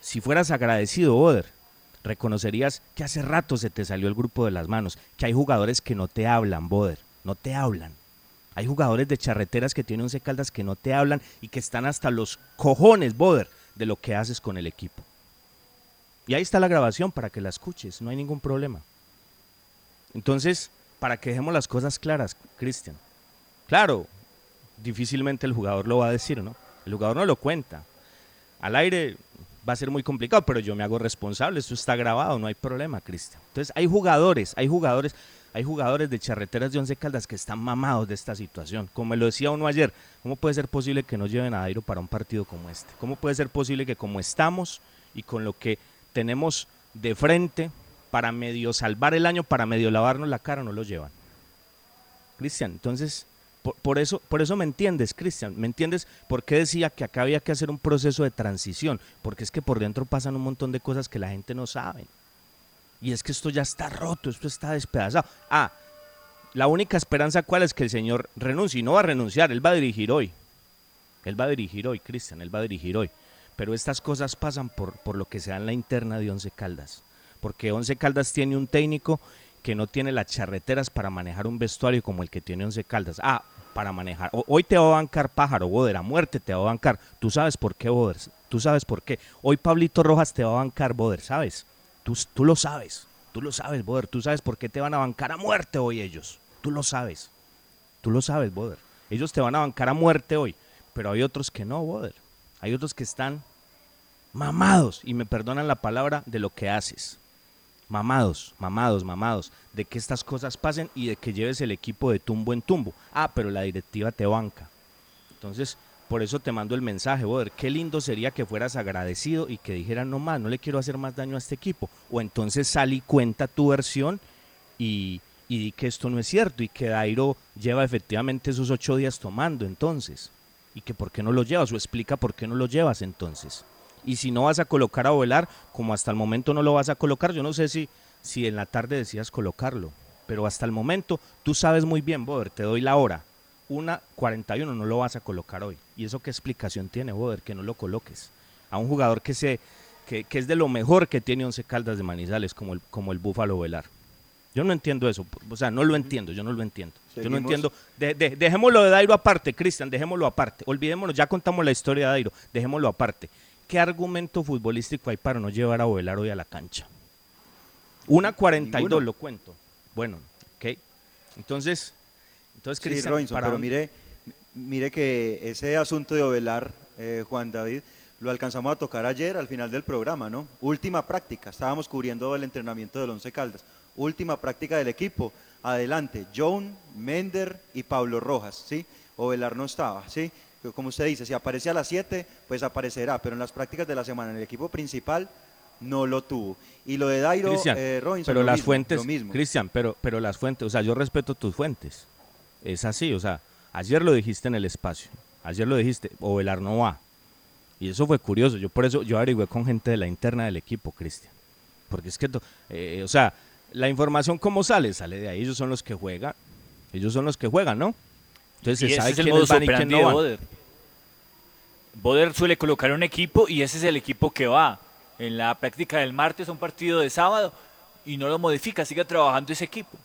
si fueras agradecido, Boder, reconocerías que hace rato se te salió el grupo de las manos, que hay jugadores que no te hablan, Boder, no te hablan. Hay jugadores de charreteras que tienen once caldas que no te hablan y que están hasta los cojones, Boder, de lo que haces con el equipo. Y ahí está la grabación para que la escuches, no hay ningún problema. Entonces, para que dejemos las cosas claras, Cristian. Claro, difícilmente el jugador lo va a decir, ¿no? El jugador no lo cuenta. Al aire va a ser muy complicado, pero yo me hago responsable, esto está grabado, no hay problema, Cristian. Entonces, hay jugadores, hay jugadores, hay jugadores de charreteras de Once Caldas que están mamados de esta situación. Como lo decía uno ayer, ¿cómo puede ser posible que no lleven a Dairo para un partido como este? ¿Cómo puede ser posible que como estamos y con lo que tenemos de frente para medio salvar el año, para medio lavarnos la cara, no lo llevan? Cristian, entonces, por, por eso, por eso me entiendes, Cristian, ¿me entiendes por qué decía que acá había que hacer un proceso de transición? Porque es que por dentro pasan un montón de cosas que la gente no sabe. Y es que esto ya está roto, esto está despedazado. Ah, la única esperanza cuál es que el Señor renuncie. Y no va a renunciar, Él va a dirigir hoy. Él va a dirigir hoy, Cristian, Él va a dirigir hoy. pero estas cosas pasan por, por lo que se da en la interna de Once Caldas. Porque Once Caldas tiene un técnico que no tiene las charreteras para manejar un vestuario como el que tiene Once Caldas. Ah, para manejar. Hoy te va a bancar pájaro, Boder, a muerte te va a bancar. Tú sabes por qué, Boder. Tú sabes por qué. Hoy Pablito Rojas te va a bancar, Boder, ¿sabes? Tú, lo sabes. Tú lo sabes, Boder. Tú sabes por qué te van a bancar a muerte hoy ellos. Tú lo sabes. Tú lo sabes, Boder. Ellos te van a bancar a muerte hoy. Pero hay otros que no, Boder. Hay otros que están mamados, y me perdonan la palabra, de lo que haces. Mamados, mamados, mamados, de que estas cosas pasen y de que lleves el equipo de tumbo en tumbo. Ah, pero la directiva te banca. Entonces, por eso te mando el mensaje, Boder. Qué lindo sería que fueras agradecido y que dijeras, no más, no le quiero hacer más daño a este equipo. O entonces sal y cuenta tu versión y, y di que esto no es cierto y que Dairo lleva efectivamente esos ocho días tomando entonces. Y que por qué no lo llevas o explica por qué no lo llevas entonces. Y si no vas a colocar a Ovelar, como hasta el momento no lo vas a colocar, yo no sé si, si en la tarde decías colocarlo, pero hasta el momento tú sabes muy bien, Boder, te doy la hora. Una 41 no lo vas a colocar hoy. ¿Y eso qué explicación tiene, Boder, que no lo coloques? A un jugador que, se, que, que es de lo mejor que tiene Once Caldas de Manizales, como el, como el Búfalo Velar. Yo no entiendo eso, o sea, no lo entiendo, yo no lo entiendo. Yo no entiendo. De- de- dejémoslo de Dairo aparte, Cristian, dejémoslo aparte. Olvidémonos, ya contamos la historia de Dairo, dejémoslo aparte. ¿Qué argumento futbolístico hay para no llevar a Ovelar hoy a la cancha? Una 42, Ninguno. lo cuento. Bueno, ok. Entonces, entonces Sí, Cristian, Robinson, para pero mire, mire que ese asunto de Ovelar, eh, Juan David, lo alcanzamos a tocar ayer al final del programa, ¿no? Última práctica, estábamos cubriendo el entrenamiento del Once Caldas. Última práctica del equipo. Adelante, John, Mender y Pablo Rojas, ¿sí? Ovelar no estaba, ¿sí? Como usted dice, si aparece a las 7, pues aparecerá, pero en las prácticas de la semana en el equipo principal no lo tuvo. Y lo de Dairo, eh, Robinson, pero lo las mismo, fuentes, lo mismo. Cristian, pero, pero las fuentes, o sea, yo respeto tus fuentes. Es así, o sea, ayer lo dijiste en el espacio, ayer lo dijiste, Ovelar no va. Y eso fue curioso, yo por eso, yo averigüé con gente de la interna del equipo, Cristian. Porque es que, eh, o sea, la información cómo sale, sale de ahí, ellos son los que juegan, ellos son los que juegan, ¿no? Entonces Y se sabe es el quiénes modus van y quién no de van. Boder. Boder suele colocar un equipo y ese es el equipo que va. En la práctica del martes, un partido de sábado, y no lo modifica, sigue trabajando ese equipo.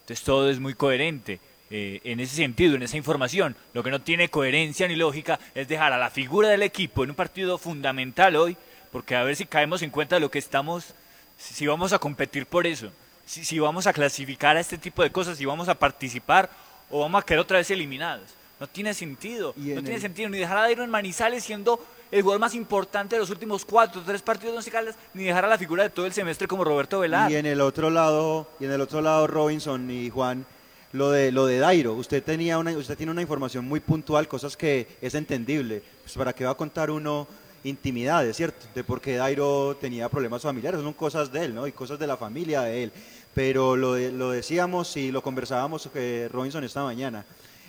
Entonces todo es muy coherente eh, en ese sentido, en esa información. Lo que no tiene coherencia ni lógica es dejar a la figura del equipo en un partido fundamental hoy, porque a ver si caemos en cuenta de lo que estamos, si, vamos a competir por eso, si, si vamos a clasificar a este tipo de cosas, si vamos a participar o vamos a quedar otra vez eliminados. No tiene sentido, no en tiene el- sentido ni dejar a Dairo en Manizales siendo el jugador más importante de los últimos cuatro, tres partidos de Once Caldas, ni dejar a la figura de todo el semestre como Roberto Velar. Y en el otro lado, y en el otro lado Robinson y Juan, lo de lo de Dairo, usted tenía una usted tiene una información muy puntual, cosas que es entendible. Pues para qué va a contar uno intimidades, ¿cierto? De por qué Dairo tenía problemas familiares, son cosas de él, ¿no? Y cosas de la familia de él. Pero lo, lo decíamos y lo conversábamos eh, Robinson esta mañana.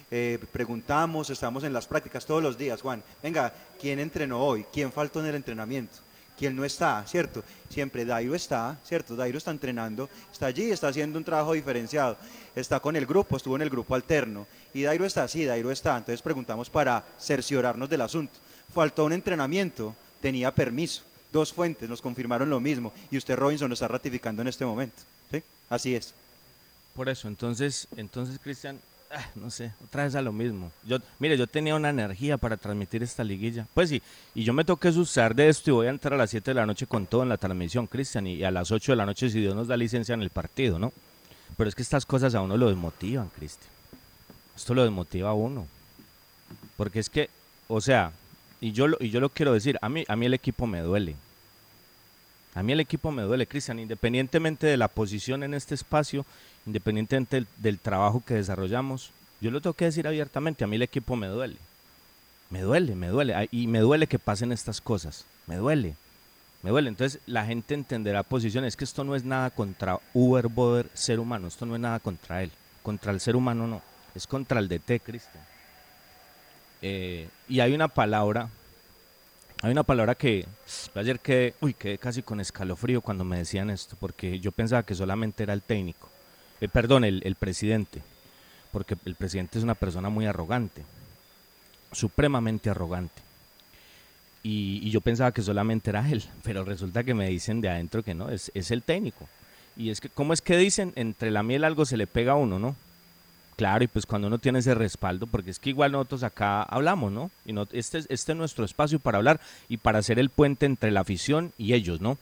Eh, preguntamos, estamos en las prácticas todos los días, Juan. Venga, ¿quién entrenó hoy? ¿Quién faltó en el entrenamiento? ¿Quién no está? ¿Cierto? Siempre Dairo está, ¿cierto? Dairo está entrenando, está allí, está haciendo un trabajo diferenciado, está con el grupo, estuvo en el grupo alterno. Y Dairo está, sí, Dairo está. Entonces preguntamos para cerciorarnos del asunto. Faltó un entrenamiento, tenía permiso. Dos fuentes nos confirmaron lo mismo. Y usted, Robinson, lo está ratificando en este momento. ¿Sí? Así es. Por eso, entonces, entonces Cristian, no sé, otra vez a lo mismo. Yo, mire, yo tenía una energía para transmitir esta liguilla. Pues sí, y yo me toqué asustar de esto y voy a entrar a las 7 de la noche con todo en la transmisión, Cristian, y a las 8 de la noche si Dios nos da licencia en el partido, ¿no? Pero es que estas cosas a uno lo desmotivan, Cristian. Esto lo desmotiva a uno. Porque es que, o sea, y yo, lo- y yo lo quiero decir, a mí, a mí el equipo me duele. A mí el equipo me duele, Cristian, independientemente de la posición en este espacio, independientemente del, trabajo que desarrollamos, yo lo tengo que decir abiertamente, a mí el equipo me duele. Me duele, me duele. ay, Y me duele que pasen estas cosas. Me duele. Me duele. Entonces la gente entenderá posiciones. Es que esto no es nada contra Uber Boder, ser humano. Esto no es nada contra él. Contra el ser humano no. Es contra el DT, Cristian. Eh, y hay una palabra hay una palabra que ayer quedé, uy, quedé casi con escalofrío cuando me decían esto, porque yo pensaba que solamente era el técnico, Eh, perdón, el, el presidente, porque el presidente es una persona muy arrogante, supremamente arrogante. Y, y yo pensaba que solamente era él, pero resulta que me dicen de adentro que no, es, es el técnico. Y es que, ¿cómo es que dicen? Entre la miel algo se le pega a uno, ¿no? Claro, y pues cuando uno tiene ese respaldo, porque es que igual nosotros acá hablamos, ¿no? Y no, este, es- este es nuestro espacio para hablar y para hacer el puente entre la afición y ellos, ¿no?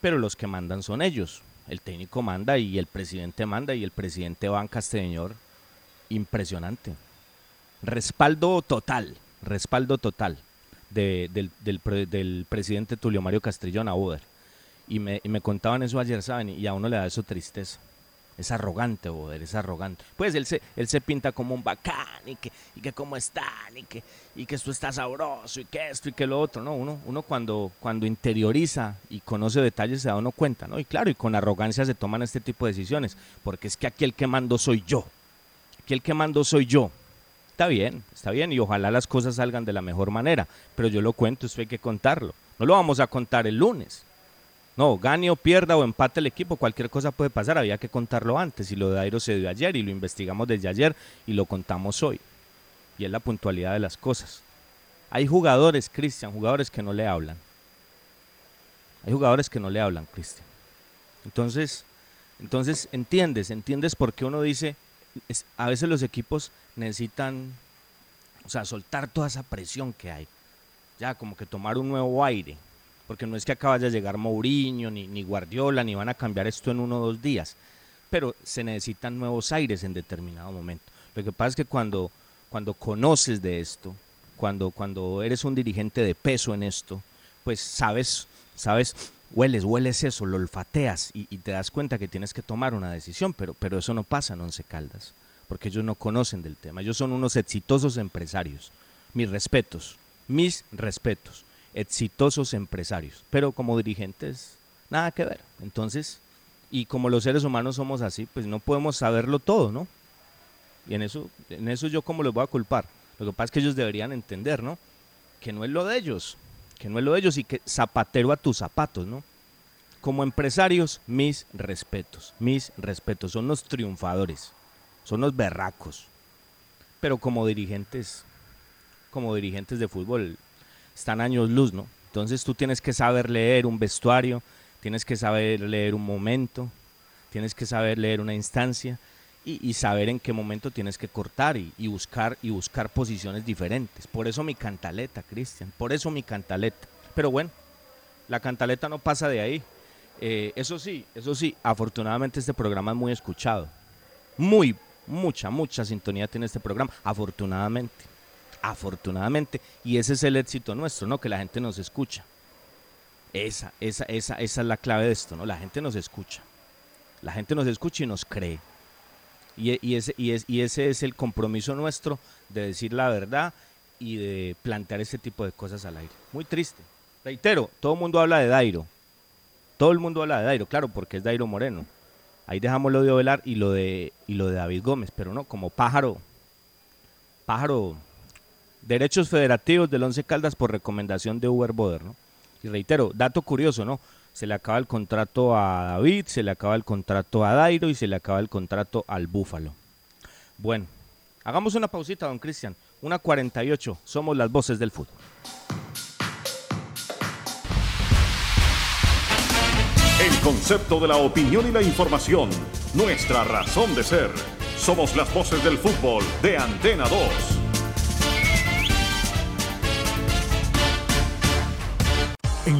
Pero los que mandan son ellos. El técnico manda y el presidente manda y el presidente banca este señor. Impresionante. Respaldo total, respaldo total de- del, del pre- del presidente Tulio Mario Castrillón a. Y me, y me contaban eso ayer, ¿saben? Y a uno le da eso tristeza. Es arrogante, Boder, es arrogante. Pues él se, él se pinta como un bacán y que, y que cómo están y que, y que esto está sabroso y que esto y que lo otro, ¿no? Uno, uno cuando, cuando interioriza y conoce detalles se da uno cuenta, ¿no? Y claro, y con arrogancia se toman este tipo de decisiones, porque es que aquí el que mando soy yo. Aquí el que mando soy yo. Está bien, está bien, y ojalá las cosas salgan de la mejor manera, pero yo lo cuento, esto hay que contarlo. No lo vamos a contar el lunes. No, gane o pierda o empate el equipo, cualquier cosa puede pasar, había que contarlo antes. Y lo de Airo se dio ayer y lo investigamos desde ayer y lo contamos hoy. Y es la puntualidad de las cosas. Hay jugadores, Cristian, jugadores que no le hablan. Hay jugadores que no le hablan, Cristian. Entonces, entonces entiendes, entiendes por qué uno dice, a veces los equipos necesitan, o sea, soltar toda esa presión que hay. Ya, como que tomar un nuevo aire. Porque no es que acaba de llegar Mourinho, ni, ni Guardiola, ni van a cambiar esto en uno o dos días. Pero se necesitan nuevos aires en determinado momento. Lo que pasa es que cuando, cuando conoces de esto, cuando, cuando eres un dirigente de peso en esto, pues sabes, sabes, hueles, hueles eso, lo olfateas y, te das cuenta que tienes que tomar una decisión, pero, pero eso no pasa en Once Caldas, porque ellos no conocen del tema. Ellos son unos exitosos empresarios. Mis respetos, mis respetos, exitosos empresarios, pero como dirigentes, nada que ver. Entonces, y como los seres humanos somos así, pues no podemos saberlo todo, ¿no? Y en eso, en eso yo como los voy a culpar. Lo que pasa es que ellos deberían entender, ¿no? Que no es lo de ellos, que no es lo de ellos y que zapatero a tus zapatos, ¿no? Como empresarios, mis respetos, mis respetos. Son los triunfadores, son los berracos. Pero como dirigentes, como dirigentes de fútbol, están años luz, ¿no? Entonces tú tienes que saber leer un vestuario, tienes que saber leer un momento, tienes que saber leer una instancia y, saber en qué momento tienes que cortar y, y buscar y buscar posiciones diferentes. Por eso mi cantaleta, Cristian, por eso mi cantaleta. Pero bueno, la cantaleta no pasa de ahí. Eh, eso sí, eso sí, afortunadamente este programa es muy escuchado. Muy, mucha, mucha sintonía tiene este programa, afortunadamente. Afortunadamente. Y ese es el éxito nuestro, ¿no? Que la gente nos escucha. Esa, esa, esa, esa es la clave de esto, ¿no? La gente nos escucha. La gente nos escucha y nos cree. Y, y ese, y, es, y ese es el compromiso nuestro de decir la verdad y de plantear ese tipo de cosas al aire. Muy triste. Reitero, todo el mundo habla de Dairo. Todo el mundo habla de Dairo, claro, porque es Dairo Moreno. Ahí dejamos lo de Ovelar y lo de, y lo de David Gómez, pero no, como pájaro, pájaro, derechos federativos del Once Caldas por recomendación de Uber Boder, ¿no? Y reitero, dato curioso, ¿no? Se le acaba el contrato a David, se le acaba el contrato a Dairo y se le acaba el contrato al Búfalo. Bueno, hagamos una pausita, don Cristian. Una 48, somos las voces del fútbol. El concepto de la opinión y la información, nuestra razón de ser. Somos las voces del fútbol de Antena 2.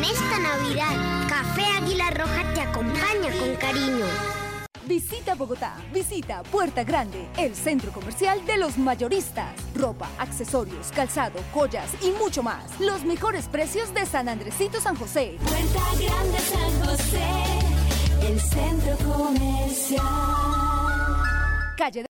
En esta Navidad, Café Águila Roja te acompaña con cariño. Visita Bogotá, visita Puerta Grande, el centro comercial de los mayoristas. Ropa, accesorios, calzado, joyas y mucho más. Los mejores precios de San Andresito San José. Puerta Grande San José, el centro comercial. Calle de...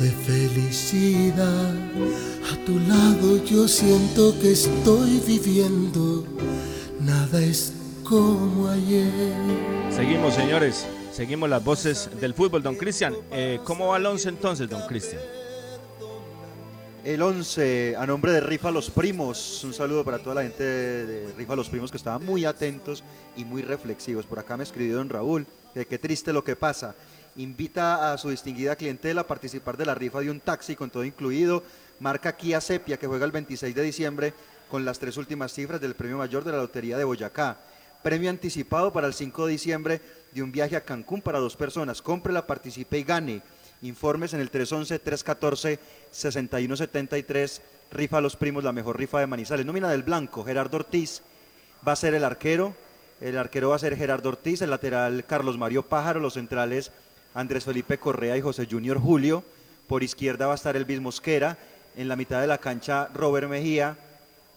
de felicidad. A tu lado yo siento que estoy viviendo, nada es como ayer. Seguimos, señores. Seguimos las voces del fútbol, don Cristian. Eh, ¿Cómo va el 11 entonces, don Cristian? El 11, a nombre de Rifa Los Primos, un saludo para toda la gente de Rifa Los Primos que estaban muy atentos y muy reflexivos. Por acá me escribió don Raúl, que qué triste lo que pasa. Invita a su distinguida clientela a participar de la rifa de un taxi con todo incluido. Marca Kia Sepia que juega el 26 de diciembre con las tres últimas cifras del premio mayor de la Lotería de Boyacá. Premio anticipado para el 5 de diciembre de un viaje a Cancún para dos personas. Cómprela, participe y gane. Informes en el 311-314-6173. Rifa a los primos, la mejor rifa de Manizales. Nómina del Blanco, Gerardo Ortiz va a ser el arquero. El arquero va a ser Gerardo Ortiz, el lateral Carlos Mario Pájaro, los centrales Andrés Felipe Correa y José Junior Julio. Por izquierda va a estar Elvis Mosquera. En la mitad de la cancha Robert Mejía,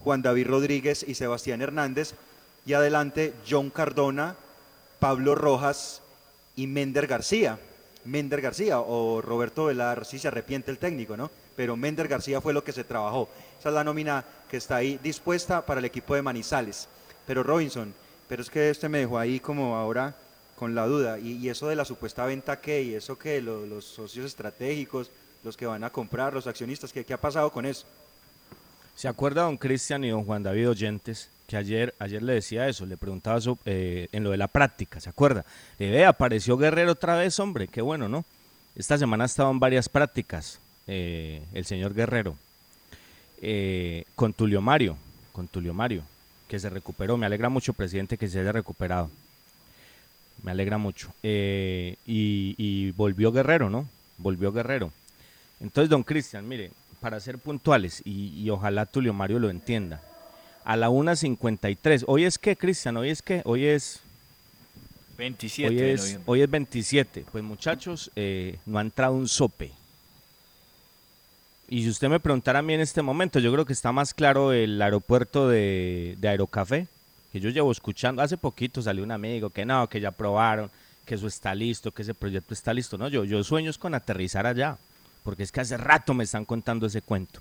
Juan David Rodríguez y Sebastián Hernández. Y adelante John Cardona, Pablo Rojas y Mender García. Mender García o Roberto Velar, si se arrepiente el técnico, ¿no? Pero Mender García fue lo que se trabajó. Esa es la nómina que está ahí dispuesta para el equipo de Manizales. Pero Robinson, pero es que este me dejó ahí como ahora con la duda. Y, eso de la supuesta venta qué, y eso que lo- los socios estratégicos, los que van a comprar, los accionistas, ¿qué, qué ha pasado con eso? ¿Se acuerda don Cristian y don Juan David Oyentes que ayer, ayer le decía eso, le preguntaba eso, eh, en lo de la práctica, ¿se acuerda? Le ve, apareció Guerrero otra vez, hombre, qué bueno, ¿no? Esta semana en varias prácticas eh, el señor Guerrero eh, con Tulio Mario, con Tulio Mario, que se recuperó. Me alegra mucho, presidente, que se haya recuperado. Me alegra mucho. Eh, y, y volvió Guerrero, ¿no? Volvió Guerrero. Entonces, don Cristian, mire, para ser puntuales, y, y ojalá Tulio Mario lo entienda, a la 1.53, hoy es qué, Cristian, hoy es qué, hoy es 27 Hoy de es, noviembre. hoy es 27. Pues muchachos, eh, no ha entrado un sope. Y si usted me preguntara a mí en este momento, yo creo que está más claro el aeropuerto de, de Aerocafé, que yo llevo escuchando. Hace poquito salió un amigo que no, que ya probaron, que eso está listo, que ese proyecto está listo. No, yo, yo sueño es con aterrizar allá, porque es que hace rato me están contando ese cuento.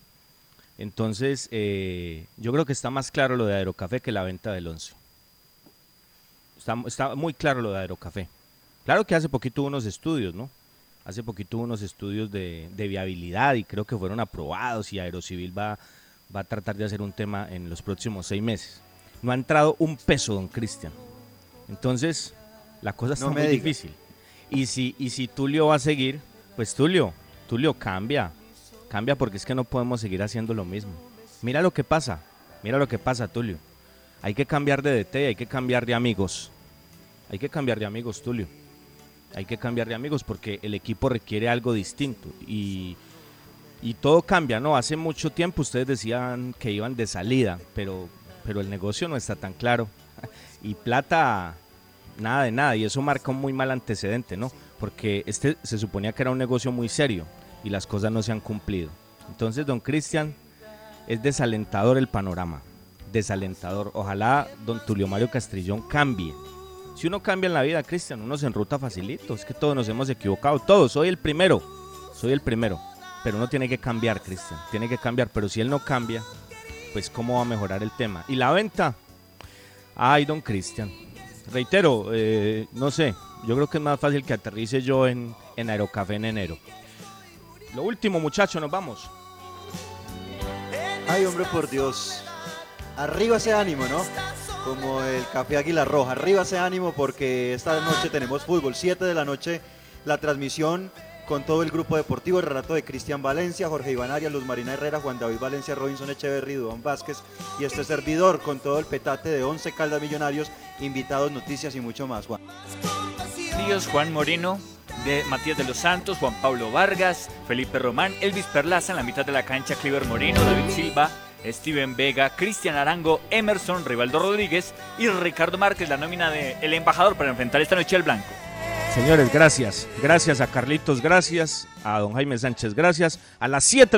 Entonces, eh, yo creo que está más claro lo de Aerocafé que la venta del 11. Está, muy claro lo de Aerocafé. Claro que hace poquito hubo unos estudios, ¿no? Hace poquito hubo unos estudios de, de viabilidad y creo que fueron aprobados y Aerocivil va, va a tratar de hacer un tema en los próximos seis meses. No ha entrado un peso, don Cristian. Entonces, la cosa está No muy diga. difícil. Y si, y si Tulio va a seguir, pues Tulio, Tulio cambia. Cambia porque es que no podemos seguir haciendo lo mismo. Mira lo que pasa, mira lo que pasa, Tulio. Hay que cambiar de DT, hay que cambiar de amigos. Hay que cambiar de amigos, Tulio. Hay que cambiar de amigos porque el equipo requiere algo distinto. Y, y todo cambia, ¿no? Hace mucho tiempo ustedes decían que iban de salida, pero, pero el negocio no está tan claro. Y plata, nada de nada. Y eso marca un muy mal antecedente, ¿no? Porque este se suponía que era un negocio muy serio y las cosas no se han cumplido. Entonces, don Cristian, es desalentador el panorama. desalentador. Ojalá don Tulio Mario Castrillón cambie. Si uno cambia en la vida, Cristian, uno se enruta facilito. Es que todos nos hemos equivocado. Todos. Soy el primero. Soy el primero. Pero uno tiene que cambiar, Cristian. Tiene que cambiar. Pero si él no cambia, pues cómo va a mejorar el tema. Y la venta. Ay, don Cristian. Reitero, eh, no sé. Yo creo que es más fácil que aterrice yo en, en Aerocafé en enero. Lo último, muchachos, nos vamos. Ay, hombre, por Dios. Arriba ese ánimo, ¿no? Como el Café Águila Roja. Arriba ese ánimo porque esta noche tenemos fútbol. 7 de la noche la transmisión con todo el grupo deportivo, el relato de Cristian Valencia, Jorge Iván Arias, Luz Marina Herrera, Juan David Valencia, Robinson Echeverry, Dudón Vázquez y este servidor con todo el petate de 11 Caldas Millonarios, invitados, noticias y mucho más, Juan. Ríos, Juan Moreno, de Matías de los Santos, Juan Pablo Vargas, Felipe Román, Elvis Perlaza en la mitad de la cancha, Cliver Moreno, David Silva, Steven Vega, Cristian Arango, Emerson, Rivaldo Rodríguez y Ricardo Márquez, la nómina del el embajador para enfrentar esta noche al blanco. Señores, gracias. Gracias a Carlitos, gracias. A don Jaime Sánchez, gracias. A las 7 los